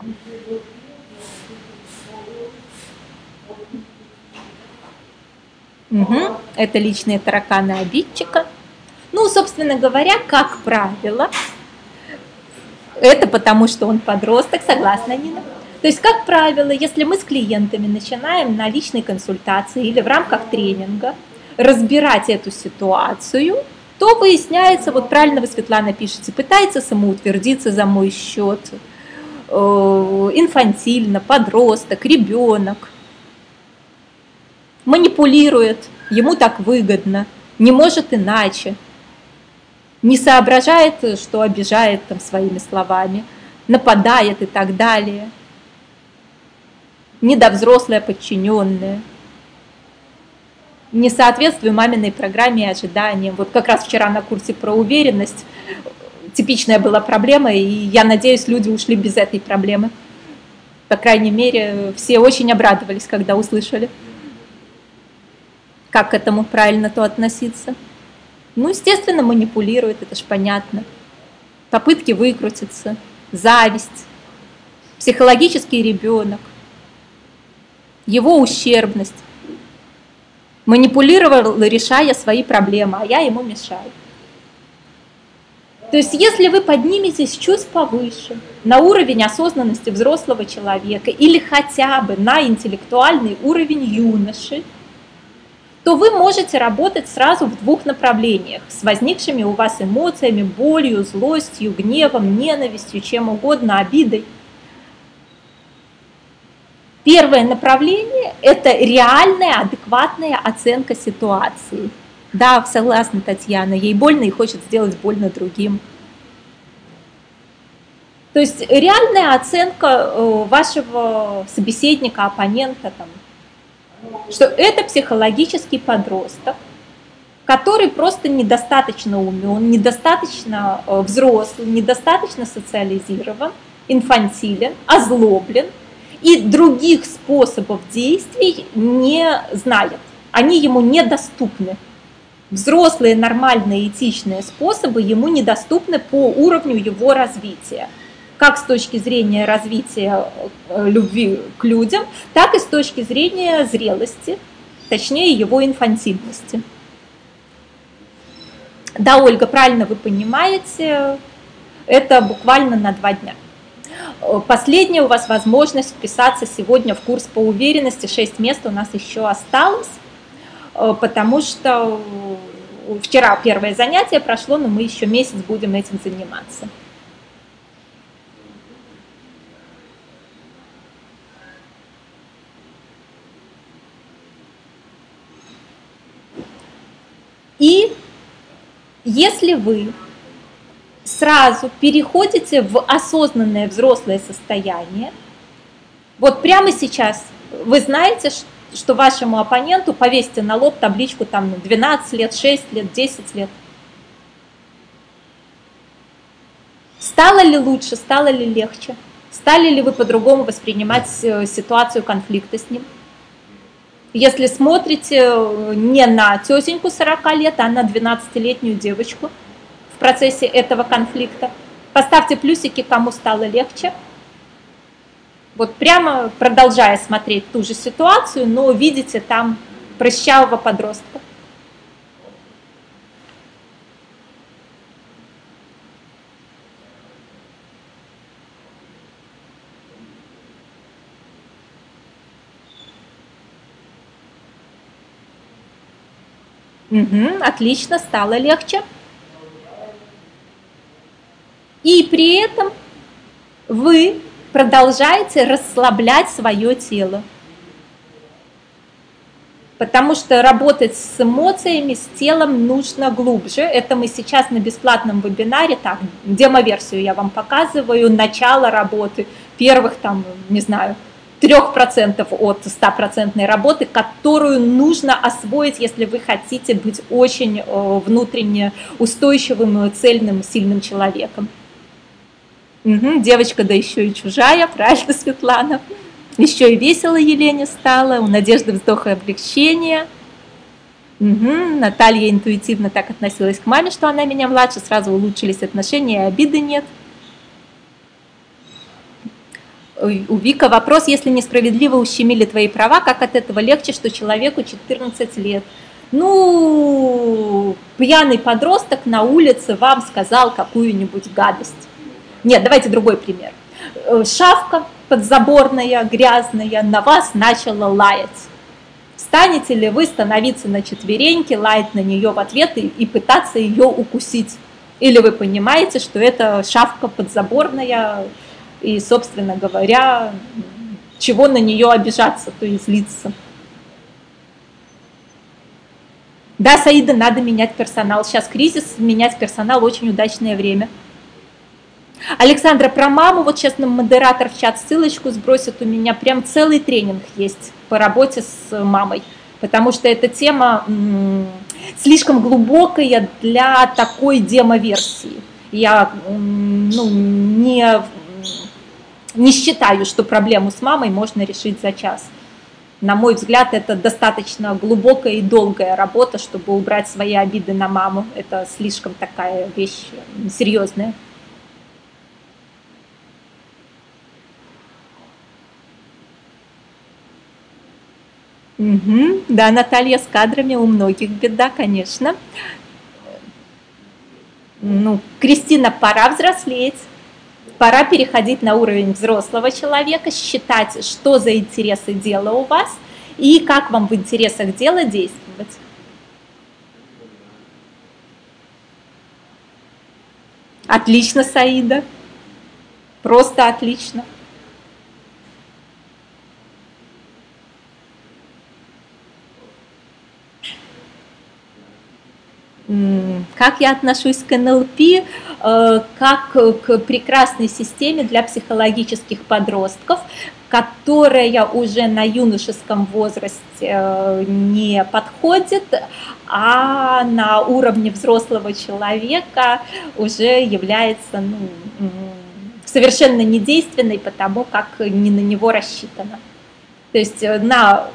Speaker 1: Thank you. Угу. Это личные тараканы обидчика. Ну, собственно говоря, как правило, это потому, что он подросток, согласна, Нина? То есть, как правило, если мы с клиентами начинаем на личной консультации или в рамках тренинга разбирать эту ситуацию, то выясняется, вот правильно вы, Светлана, пишете, пытается самоутвердиться за мой счет, э, инфантильно, подросток, ребенок – манипулирует, ему так выгодно, не может иначе, не соображает, что обижает там своими словами, нападает и так далее. Недовзрослая подчиненная. Несоответствие маминой программе и ожиданиям. Вот как раз вчера на курсе про уверенность типичная была проблема, и я надеюсь, люди ушли без этой проблемы. По крайней мере, все очень обрадовались, когда услышали как к этому правильно то относиться. Ну, естественно, манипулирует, это ж понятно. Попытки выкрутиться, зависть, психологический ребенок, его ущербность. Манипулировал, решая свои проблемы, а я ему мешаю. То есть, если вы подниметесь чуть повыше, на уровень осознанности взрослого человека или хотя бы на интеллектуальный уровень юноши, то вы можете работать сразу в двух направлениях, с возникшими у вас эмоциями, болью, злостью, гневом, ненавистью, чем угодно, обидой. Первое направление – это реальная, адекватная оценка ситуации. Да, согласна Татьяна, ей больно и хочет сделать больно другим. То есть реальная оценка э, вашего собеседника, оппонента, там, что это психологический подросток, который просто недостаточно умен, недостаточно э, взрослый, недостаточно социализирован, инфантилен, озлоблен и других способов действий не знает. Они ему недоступны. Взрослые, нормальные, этичные способы ему недоступны по уровню его развития как с точки зрения развития э, любви к людям, так и с точки зрения зрелости, точнее его инфантильности. Да, Ольга, правильно вы понимаете, это буквально на два дня. Последняя у вас возможность вписаться сегодня в курс по уверенности, 6 мест у нас еще осталось, э, потому что вчера первое занятие прошло, но мы еще месяц будем этим заниматься. И если вы сразу переходите в осознанное взрослое состояние, вот прямо сейчас вы знаете, что вашему оппоненту повесьте на лоб табличку там 12 лет, 6 лет, 10 лет. Стало ли лучше, стало ли легче? Стали ли вы по-другому воспринимать э, ситуацию конфликта с ним? Если смотрите э, не на тетеньку 40 лет, а на 12-летнюю девочку в процессе этого конфликта, поставьте плюсики, кому стало легче. Вот прямо продолжая смотреть ту же ситуацию, но видите там прыщавого подростка. Угу, отлично, стало легче. И при этом вы продолжаете расслаблять свое тело. Потому что работать с эмоциями, с телом нужно глубже. Это мы сейчас на бесплатном вебинаре, так, демо-версию я вам показываю, начало работы, первых там, не знаю, 3% от 100% работы, которую нужно освоить, если вы хотите быть очень э, внутренне устойчивым, цельным, сильным человеком. Угу, девочка, да еще и чужая, правильно, *laughs* Светлана. Еще и весело Елене стало, у Надежды вздох и облегчение. Угу, Наталья интуитивно так относилась к маме, что она меня младше, сразу улучшились отношения, и обиды нет. У Вика вопрос, если несправедливо ущемили твои права, как от этого легче, что человеку 14 лет? Ну, пьяный подросток на улице вам сказал какую-нибудь гадость. Нет, давайте другой пример. Э, шавка подзаборная, грязная, на вас начала лаять. Станете ли вы становиться на четвереньки, лаять на нее в ответ и, и пытаться ее укусить? Или вы понимаете, что это шавка подзаборная, и, собственно говоря, чего на нее обижаться, то есть злиться. Да, Саида, надо менять персонал. Сейчас кризис, менять персонал очень удачное время. Александра, про маму, вот сейчас нам модератор в чат ссылочку сбросит, у меня прям целый тренинг есть по работе с мамой, потому что эта тема слишком глубокая для такой демо-версии. Я ну, не не считаю, что проблему с мамой можно решить за час. На мой взгляд, это достаточно глубокая и долгая работа, чтобы убрать свои обиды на маму. Это слишком такая вещь серьезная. Угу. Да, Наталья с кадрами у многих беда, конечно. Ну, Кристина, пора взрослеть пора переходить на уровень взрослого человека, считать, что за интересы дела у вас и как вам в интересах дела действовать. Отлично, Саида. Просто отлично. Как я отношусь к НЛП, э, как к прекрасной системе для психологических подростков, которая уже на юношеском возрасте э, не подходит, а на уровне взрослого человека уже является ну, совершенно недейственной, потому как не на него рассчитано. То есть э, на,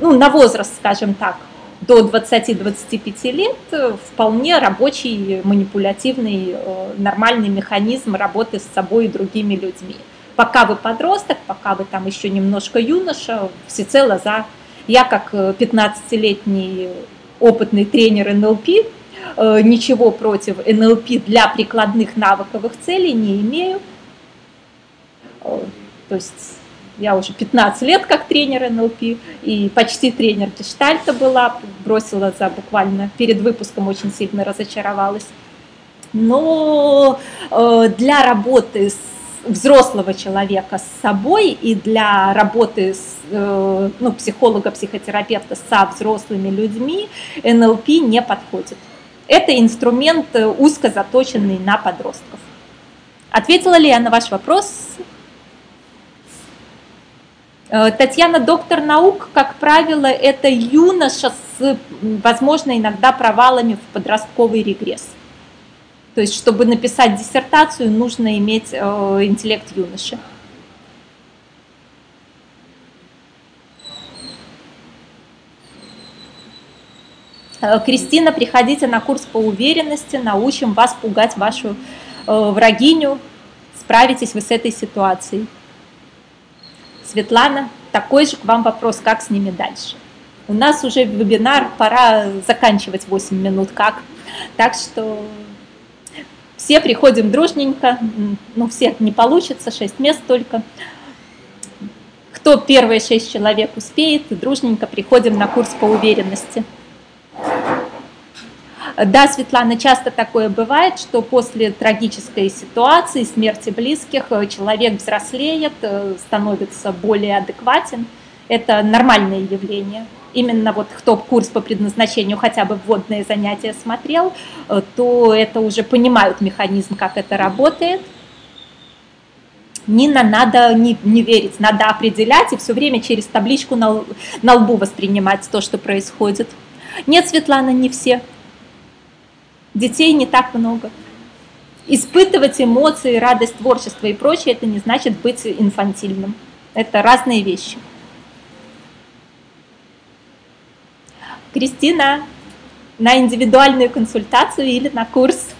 Speaker 1: ну, на возраст, скажем так, до 20-25 лет э, вполне рабочий, манипулятивный, э, нормальный механизм работы с собой и другими людьми. Пока вы подросток, пока вы там еще немножко юноша, всецело за... Я как 15-летний опытный тренер НЛП ничего против НЛП для прикладных навыковых целей не имею. То есть я уже 15 лет как тренер НЛП и почти тренер гештальта была, бросила за буквально перед выпуском, очень сильно разочаровалась. Но э, для работы с взрослого человека с собой и для работы с, э, ну, психолога, психотерапевта со взрослыми людьми НЛП не подходит. Это инструмент э, узко заточенный на подростков. Ответила ли я на ваш вопрос? Э, Татьяна доктор наук, как правило, это юноша с, возможно, иногда провалами в подростковый регресс. То есть, чтобы написать диссертацию, нужно иметь э, интеллект юноши. Э, Кристина, приходите на курс по уверенности, научим вас пугать вашу врагиню, справитесь вы с этой ситуацией. Светлана, такой же к вам вопрос, как с ними дальше. У нас уже вебинар, пора заканчивать 8 минут как. Так что все приходим дружненько, ну всех не получится, 6 мест только. Кто первые 6 человек успеет, дружненько приходим на курс по уверенности. Да, Светлана, часто такое бывает, что после трагической ситуации, смерти близких, э, человек взрослеет, э, становится более адекватен. Это нормальное явление. Именно вот кто курс по предназначению хотя бы вводные занятия смотрел, э, то это уже понимают механизм, как это работает. Нина, надо не, не верить, надо определять и все время через табличку на, на лбу воспринимать то, что происходит. Нет, Светлана, не все детей не так много. Испытывать эмоции, радость, творчество и прочее, это не значит быть инфантильным. Это разные вещи. Кристина, на индивидуальную консультацию или на курс –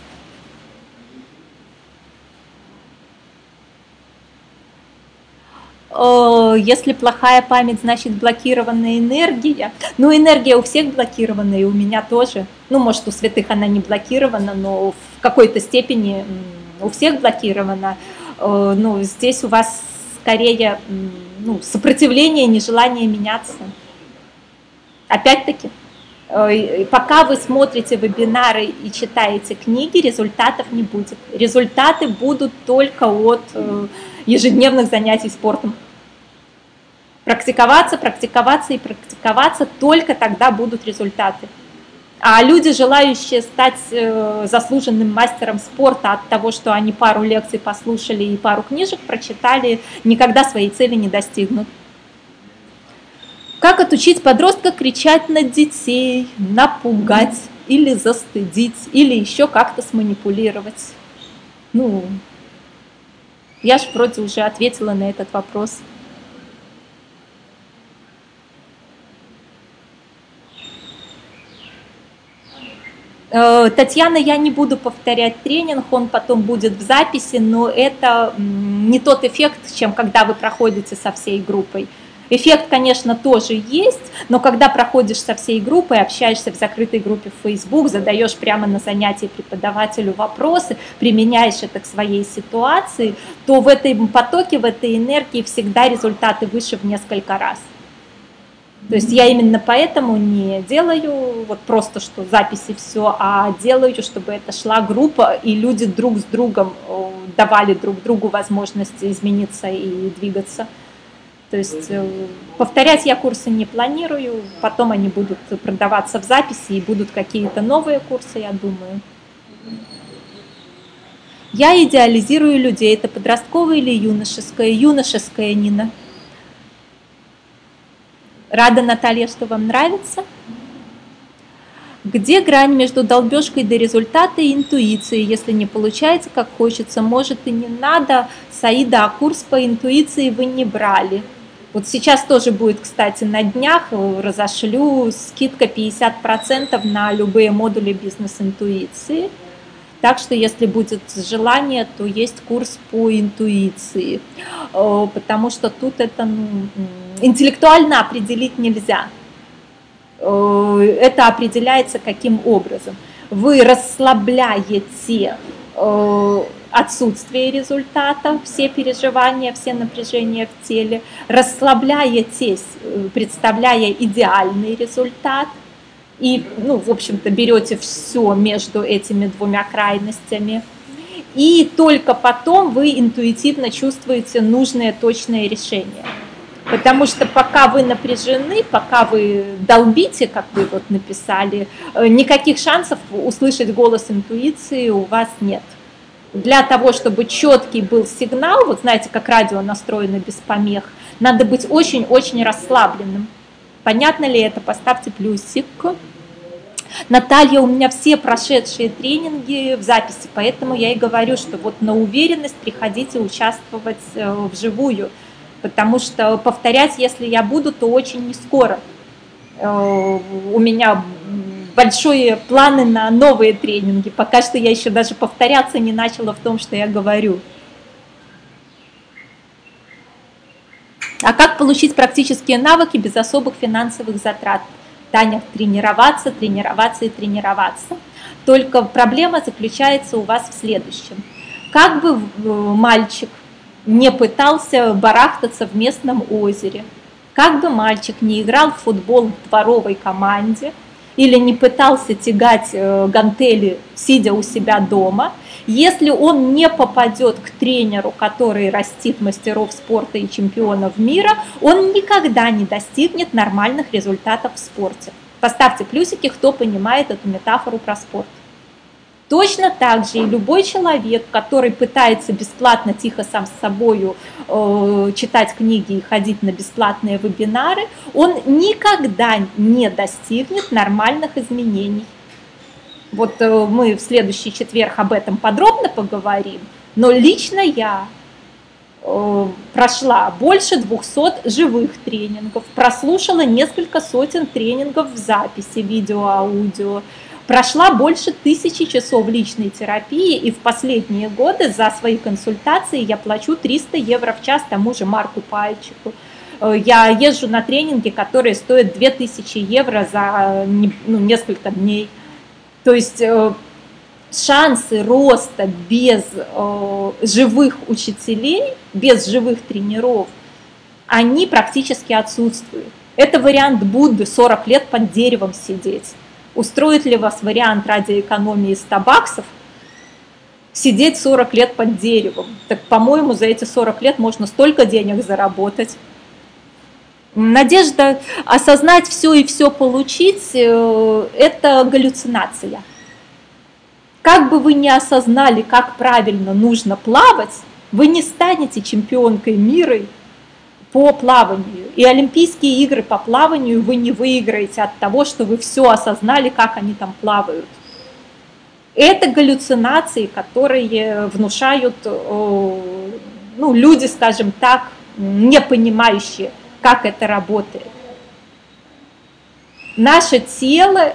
Speaker 1: если плохая память, значит блокированная энергия. Ну, энергия у всех блокирована, и у меня тоже. Ну, может, у святых она не блокирована, но в какой-то степени у всех блокирована. Ну, здесь у вас скорее ну, сопротивление, нежелание меняться. Опять-таки, пока вы смотрите вебинары и читаете книги, результатов не будет. Результаты будут только от э, ежедневных занятий спортом практиковаться, практиковаться и практиковаться, только тогда будут результаты. А люди, желающие стать э, заслуженным мастером спорта от того, что они пару лекций послушали и пару книжек прочитали, никогда своей цели не достигнут. Как отучить подростка кричать на детей, напугать или застыдить, или еще как-то сманипулировать? Ну, я же вроде уже ответила на этот вопрос. Татьяна, я не буду повторять тренинг, он потом будет в записи, но это не тот эффект, чем когда вы проходите со всей группой. Эффект, конечно, тоже есть, но когда проходишь со всей группой, общаешься в закрытой группе в Facebook, задаешь прямо на занятии преподавателю вопросы, применяешь это к своей ситуации, то в этом потоке, в этой энергии всегда результаты выше в несколько раз. То есть я именно поэтому не делаю вот просто что записи все, а делаю, чтобы это шла группа и люди друг с другом давали друг другу возможности измениться и двигаться. То есть э, повторять я курсы не планирую, потом они будут продаваться в записи и будут какие-то новые курсы, я думаю. Я идеализирую людей. Это подростковое или юношеское? Юношеское, Нина. Рада, Наталья, что вам нравится. Где грань между долбежкой до результата и интуицией? Если не получается, как хочется, может и не надо. Саида, а курс по интуиции вы не брали. Вот сейчас тоже будет, кстати, на днях разошлю скидка 50% на любые модули бизнес-интуиции. Так что, если будет желание, то есть курс по интуиции, э, потому что тут это ну, интеллектуально определить нельзя. Э, это определяется каким образом. Вы расслабляете э, отсутствие результата, все переживания, все напряжения в теле, расслабляетесь, представляя идеальный результат – и, ну, в общем-то, берете все между этими двумя крайностями. И только потом вы интуитивно чувствуете нужное точное решение. Потому что пока вы напряжены, пока вы долбите, как вы вот написали, э, никаких шансов услышать голос интуиции у вас нет. Для того, чтобы четкий был сигнал, вот знаете, как радио настроено без помех, надо быть очень-очень расслабленным. Понятно ли это? Поставьте плюсик. Наталья, у меня все прошедшие тренинги в записи, поэтому я и говорю, что вот на уверенность приходите участвовать э, вживую, потому что повторять, если я буду, то очень не скоро. Э, у меня большие планы на новые тренинги. Пока что я еще даже повторяться не начала в том, что я говорю. А как получить практические навыки без особых финансовых затрат? Таня, тренироваться, тренироваться и тренироваться. Только проблема заключается у вас в следующем. Как бы э, мальчик не пытался барахтаться в местном озере, как бы мальчик не играл в футбол в дворовой команде – или не пытался тягать э, гантели, сидя у себя дома, если он не попадет к тренеру, который растит мастеров спорта и чемпионов мира, он никогда не достигнет нормальных результатов в спорте. Поставьте плюсики, кто понимает эту метафору про спорт. Точно так же и любой человек, который пытается бесплатно, тихо сам с собой э, читать книги и ходить на бесплатные вебинары, он никогда не достигнет нормальных изменений. Вот э, мы в следующий четверг об этом подробно поговорим, но лично я э, прошла больше 200 живых тренингов, прослушала несколько сотен тренингов в записи, видео, аудио, Прошла больше тысячи часов личной терапии, и в последние годы за свои консультации я плачу 300 евро в час тому же Марку Пальчику. Э, я езжу на тренинги, которые стоят 2000 евро за ну, несколько дней. То есть э, шансы роста без э, живых учителей, без живых тренеров, они практически отсутствуют. Это вариант Будды 40 лет под деревом сидеть. Устроит ли вас вариант ради экономии 100 баксов сидеть 40 лет под деревом? Так, по-моему, за эти 40 лет можно столько денег заработать. Надежда осознать все и все получить э, – это галлюцинация. Как бы вы ни осознали, как правильно нужно плавать, вы не станете чемпионкой мира по плаванию. И Олимпийские игры по плаванию вы не выиграете от того, что вы все осознали, как они там плавают. Это галлюцинации, которые внушают ну, люди, скажем так, не понимающие, как это работает. Наше тело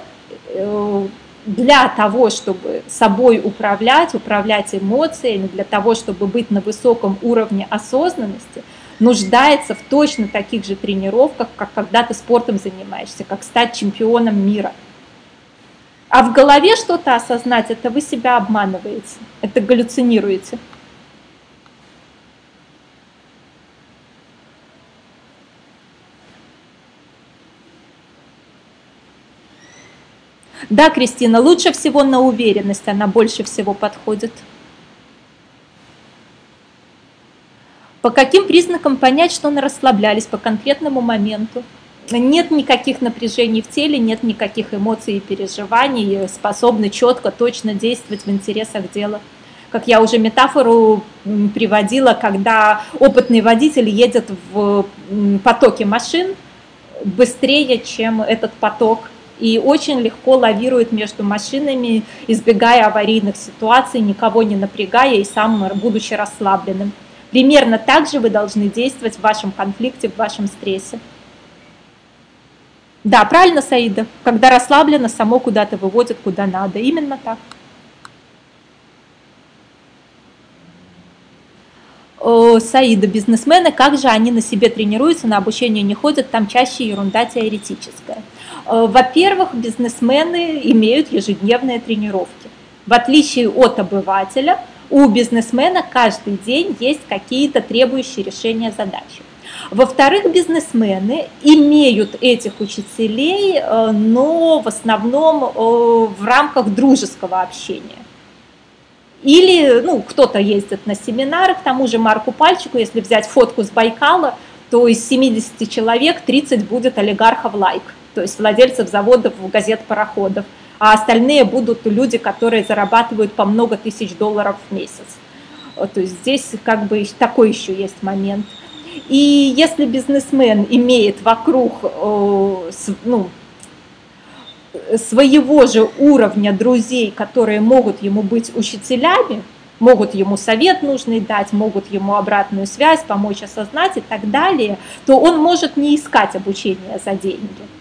Speaker 1: э, для того, чтобы собой управлять, управлять эмоциями, для того, чтобы быть на высоком уровне осознанности – нуждается в точно таких же тренировках, как когда ты спортом занимаешься, как стать чемпионом мира. А в голове что-то осознать, это вы себя обманываете, это галлюцинируете. Да, Кристина, лучше всего на уверенность, она больше всего подходит. По каким признакам понять, что мы расслаблялись по конкретному моменту? Нет никаких напряжений в теле, нет никаких эмоций и переживаний, способны четко, точно действовать в интересах дела. Как я уже метафору приводила, когда опытный водитель едет в потоке машин быстрее, чем этот поток, и очень легко лавирует между машинами, избегая аварийных ситуаций, никого не напрягая и сам будучи расслабленным. Примерно так же вы должны действовать в вашем конфликте, в вашем стрессе. Да, правильно, Саида. Когда расслаблено, само куда-то выводит, куда надо. Именно так. О, Саида, бизнесмены, как же они на себе тренируются, на обучение не ходят, там чаще ерунда теоретическая. Во-первых, бизнесмены имеют ежедневные тренировки. В отличие от обывателя, у бизнесмена каждый день есть какие-то требующие решения задачи. Во-вторых, бизнесмены имеют этих учителей, э, но в основном э, в рамках дружеского общения. Или ну, кто-то ездит на семинары, к тому же Марку Пальчику, если взять фотку с Байкала, то из 70 человек 30 будет олигархов лайк, то есть владельцев заводов, газет, пароходов а остальные будут люди, которые зарабатывают по много тысяч долларов в месяц. То есть здесь как бы такой еще есть момент. И если бизнесмен имеет вокруг ну, своего же уровня друзей, которые могут ему быть учителями, могут ему совет нужный дать, могут ему обратную связь, помочь осознать и так далее, то он может не искать обучение за деньги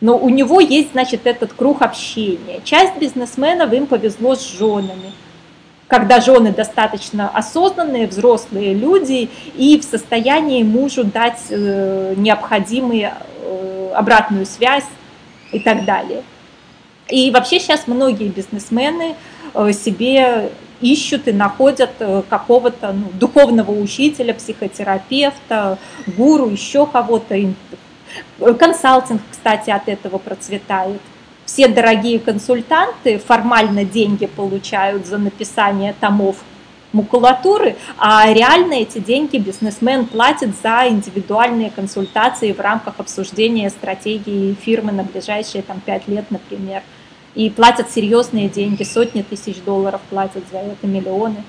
Speaker 1: но у него есть, значит, этот круг общения. Часть бизнесменов им повезло с женами, когда жены достаточно осознанные, взрослые люди и в состоянии мужу дать э, необходимую э, обратную связь и так далее. И вообще сейчас многие бизнесмены э, себе ищут и находят э, какого-то ну, духовного учителя, психотерапевта, гуру, еще кого-то, Консалтинг, кстати, от этого процветает. Все дорогие консультанты формально деньги получают за написание томов макулатуры, а реально эти деньги бизнесмен платит за индивидуальные консультации в рамках обсуждения стратегии фирмы на ближайшие там, 5 лет, например. И платят серьезные деньги, сотни тысяч долларов платят за это, миллионы.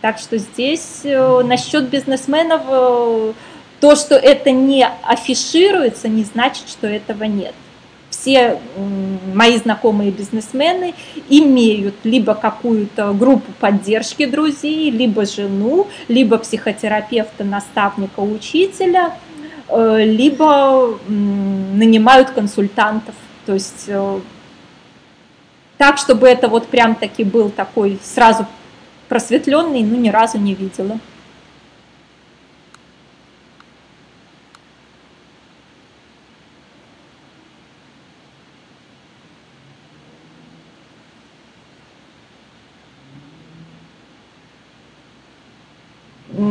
Speaker 1: Так что здесь э, насчет бизнесменов э, то, что это не афишируется, не значит, что этого нет. Все мои знакомые бизнесмены имеют либо какую-то группу поддержки друзей, либо жену, либо психотерапевта, наставника, учителя, э, либо нанимают консультантов. То есть э, так, чтобы это вот прям таки был такой сразу просветленный, ну ни разу не видела.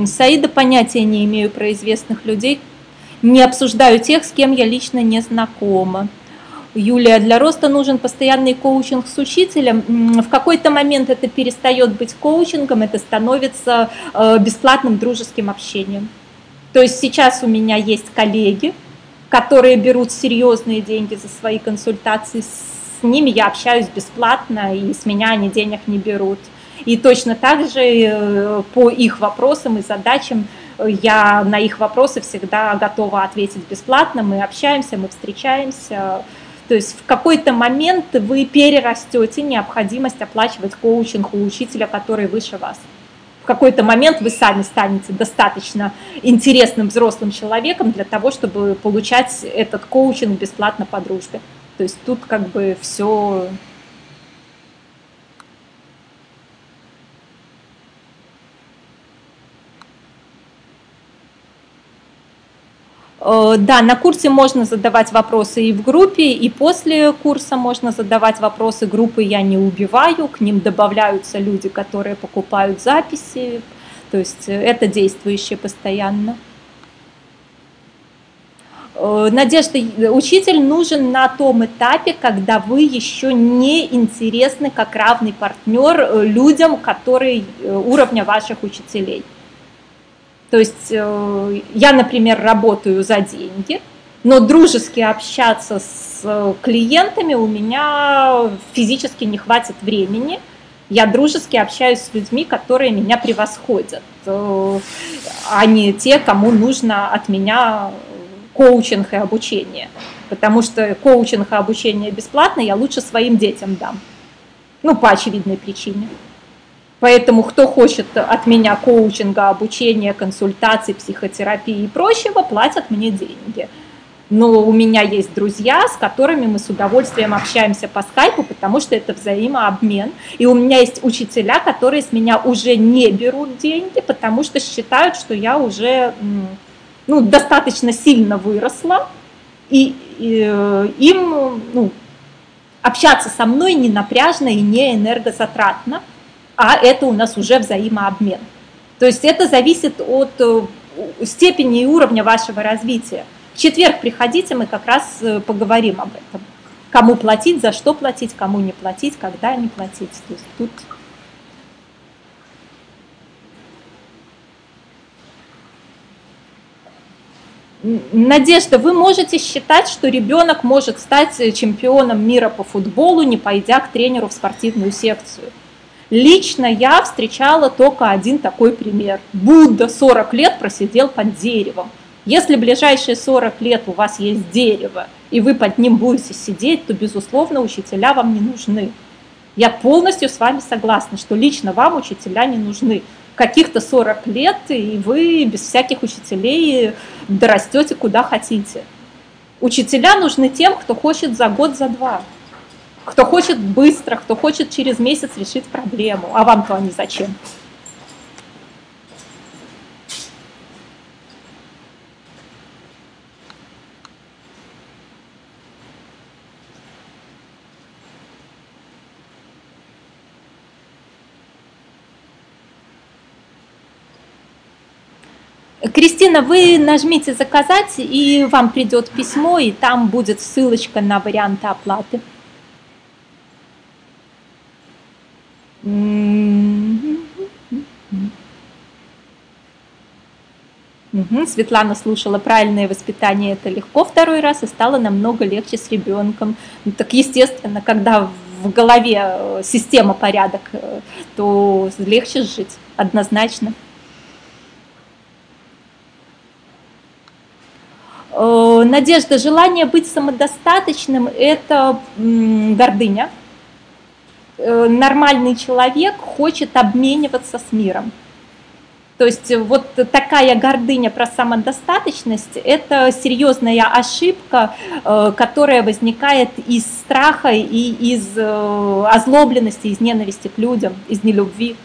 Speaker 1: Саида понятия не имею про известных людей, не обсуждаю тех, с кем я лично не знакома. Юлия, для роста нужен постоянный коучинг с учителем. В какой-то момент это перестает быть коучингом, это становится э, бесплатным дружеским общением. То есть сейчас у меня есть коллеги, которые берут серьезные деньги за свои консультации. С ними я общаюсь бесплатно, и с меня они денег не берут. И точно так же э, по их вопросам и задачам э, я на их вопросы всегда готова ответить бесплатно. Мы общаемся, мы встречаемся. То есть в какой-то момент вы перерастете необходимость оплачивать коучинг у учителя, который выше вас. В какой-то момент вы сами станете достаточно интересным взрослым человеком для того, чтобы получать этот коучинг бесплатно по дружбе. То есть тут как бы все да, на курсе можно задавать вопросы и в группе, и после курса можно задавать вопросы. Группы я не убиваю, к ним добавляются люди, которые покупают записи. То есть э, это действующее постоянно. Э, Надежда, учитель нужен на том этапе, когда вы еще не интересны как равный партнер людям, которые уровня ваших учителей. То есть э, я, например, работаю за деньги, но дружески общаться с клиентами у меня физически не хватит времени. Я дружески общаюсь с людьми, которые меня превосходят, э, а не те, кому нужно от меня коучинг и обучение. Потому что коучинг и обучение бесплатно я лучше своим детям дам. Ну, по очевидной причине. Поэтому кто хочет от меня коучинга, обучения, консультаций, психотерапии и прочего, платят мне деньги. Но у меня есть друзья, с которыми мы с удовольствием общаемся по скайпу, потому что это взаимообмен. И у меня есть учителя, которые с меня уже не берут деньги, потому что считают, что я уже ну, достаточно сильно выросла, и, и э, им ну, общаться со мной не напряжно и не энергозатратно – а это у нас уже взаимообмен. То есть это зависит от э, степени и уровня вашего развития. В четверг приходите, мы как раз э, поговорим об этом. Кому платить, за что платить, кому не платить, когда не платить. То есть тут Надежда, вы можете считать, что ребенок может стать чемпионом мира по футболу, не пойдя к тренеру в спортивную секцию? Лично я встречала только один такой пример. Будда 40 лет просидел под деревом. Если ближайшие 40 лет у вас есть дерево, и вы под ним будете сидеть, то, безусловно, учителя вам не нужны. Я полностью с вами согласна, что лично вам учителя не нужны. Каких-то 40 лет, и вы без всяких учителей дорастете куда хотите. Учителя нужны тем, кто хочет за год, за два кто хочет быстро, кто хочет через месяц решить проблему. А вам-то они зачем? Кристина, вы нажмите «Заказать», и вам придет письмо, и там будет ссылочка на варианты оплаты. Угу. Светлана слушала правильное воспитание, это легко второй раз и стало намного легче с ребенком. Ну, так естественно, когда в голове э, система порядок, э, то легче жить однозначно. Э, Надежда, желание быть самодостаточным – это гордыня. Нормальный человек хочет обмениваться с миром. То есть вот такая гордыня про самодостаточность – это серьезная ошибка, э, которая возникает из страха и из э, озлобленности, из ненависти к людям, из нелюбви.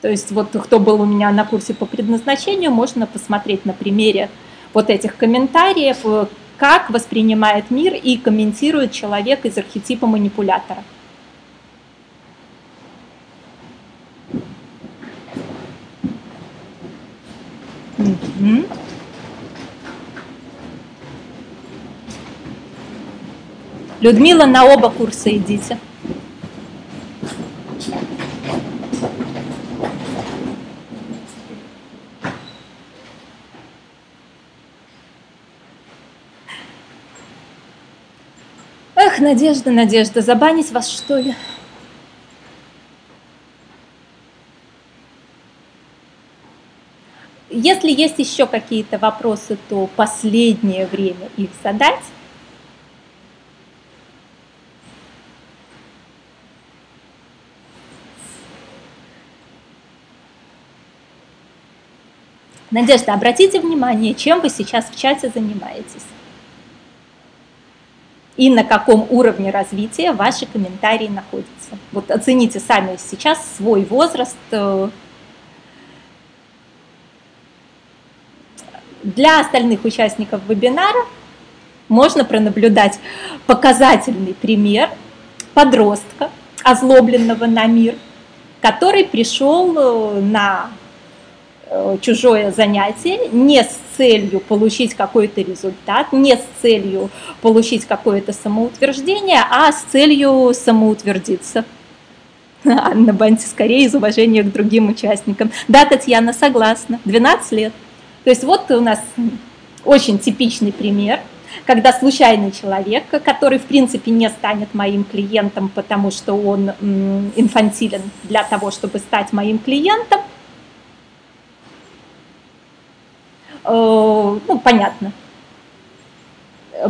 Speaker 1: То есть вот кто был у меня на курсе по предназначению, можно посмотреть на примере вот этих комментариев, э, как воспринимает мир и комментирует человек из архетипа манипулятора. Людмила, на оба курса идите. Эх, Надежда, Надежда, забанить вас что ли? Если есть еще какие-то вопросы, то последнее время их задать. Надежда, обратите внимание, чем вы сейчас в чате занимаетесь. И на каком уровне развития ваши комментарии находятся. Вот оцените сами сейчас свой возраст, Для остальных участников вебинара можно пронаблюдать показательный пример подростка, озлобленного на мир, который пришел э, на э, чужое занятие не с целью получить какой-то результат, не с целью получить какое-то самоутверждение, а с целью самоутвердиться. *laughs* Анна Банти скорее из уважения к другим участникам. Да, Татьяна, согласна. 12 лет – То есть вот у нас очень типичный пример, когда случайный человек, который в принципе не станет моим клиентом, потому что он инфантилен для того, чтобы стать моим клиентом, э, ну, понятно,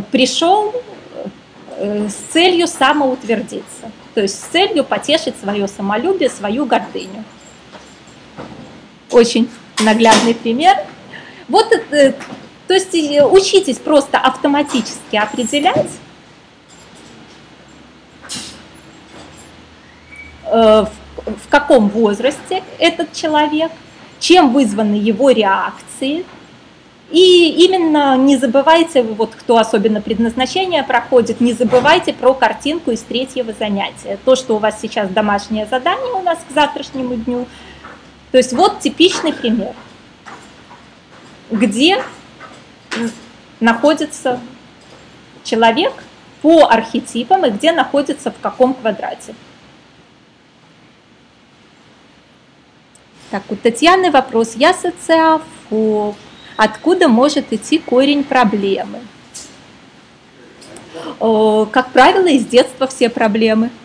Speaker 1: пришел э, с целью самоутвердиться, то есть с целью потешить свое самолюбие, свою гордыню. Очень наглядный пример. Вот это, то есть э, учитесь просто автоматически определять, э, в каком возрасте этот человек, чем вызваны его реакции. И именно не забывайте, вот кто особенно предназначение проходит, не забывайте про картинку из третьего занятия. То, что у вас сейчас домашнее задание у нас к завтрашнему дню. То есть вот типичный пример, где находится человек по архетипам и где находится в каком квадрате. Так, у Татьяны вопрос. Я социофоб. Откуда может идти корень проблемы? Как правило, из детства все проблемы –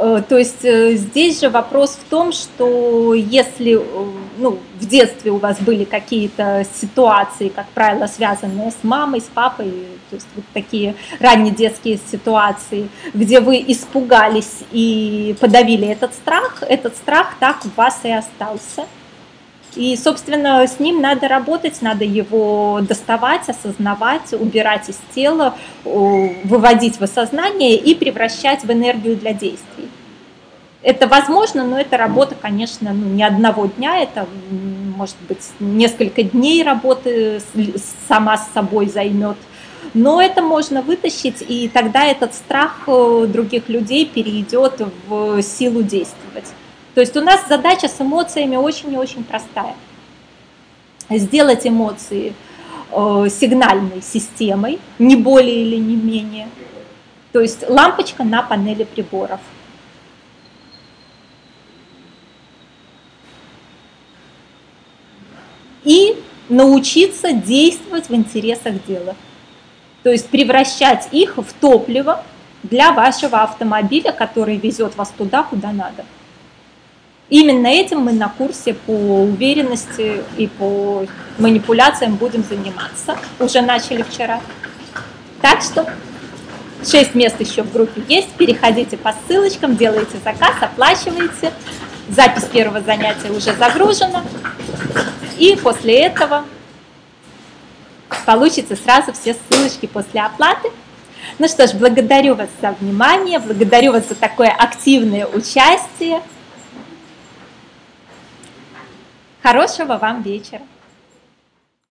Speaker 1: то есть э, здесь же вопрос в том, что если э, ну, в детстве у вас были какие-то ситуации, как правило, связанные с мамой, с папой, то есть вот такие ранние детские ситуации, где вы испугались и подавили этот страх, этот страх так в вас и остался. И, собственно, с ним надо работать, надо его доставать, осознавать, убирать из тела, выводить в осознание и превращать в энергию для действий. Это возможно, но это работа, конечно, ну, не одного дня, это, может быть, несколько дней работы сама с собой займет. Но это можно вытащить, и тогда этот страх э, других людей перейдет в силу действовать. То есть у нас задача с эмоциями очень и очень простая. Сделать эмоции э, сигнальной системой, не более или не менее. То есть лампочка на панели приборов. И научиться действовать в интересах дела. То есть превращать их в топливо для вашего автомобиля, который везет вас туда, куда надо. Именно этим мы на курсе по уверенности и по манипуляциям будем заниматься. Уже начали вчера. Так что 6 мест еще в группе есть. Переходите по ссылочкам, делайте заказ, оплачиваете. Запись первого занятия уже загружена. И после этого получите сразу все ссылочки после оплаты. Ну что ж, благодарю вас за внимание, благодарю вас за такое активное участие. Хорошего вам вечера!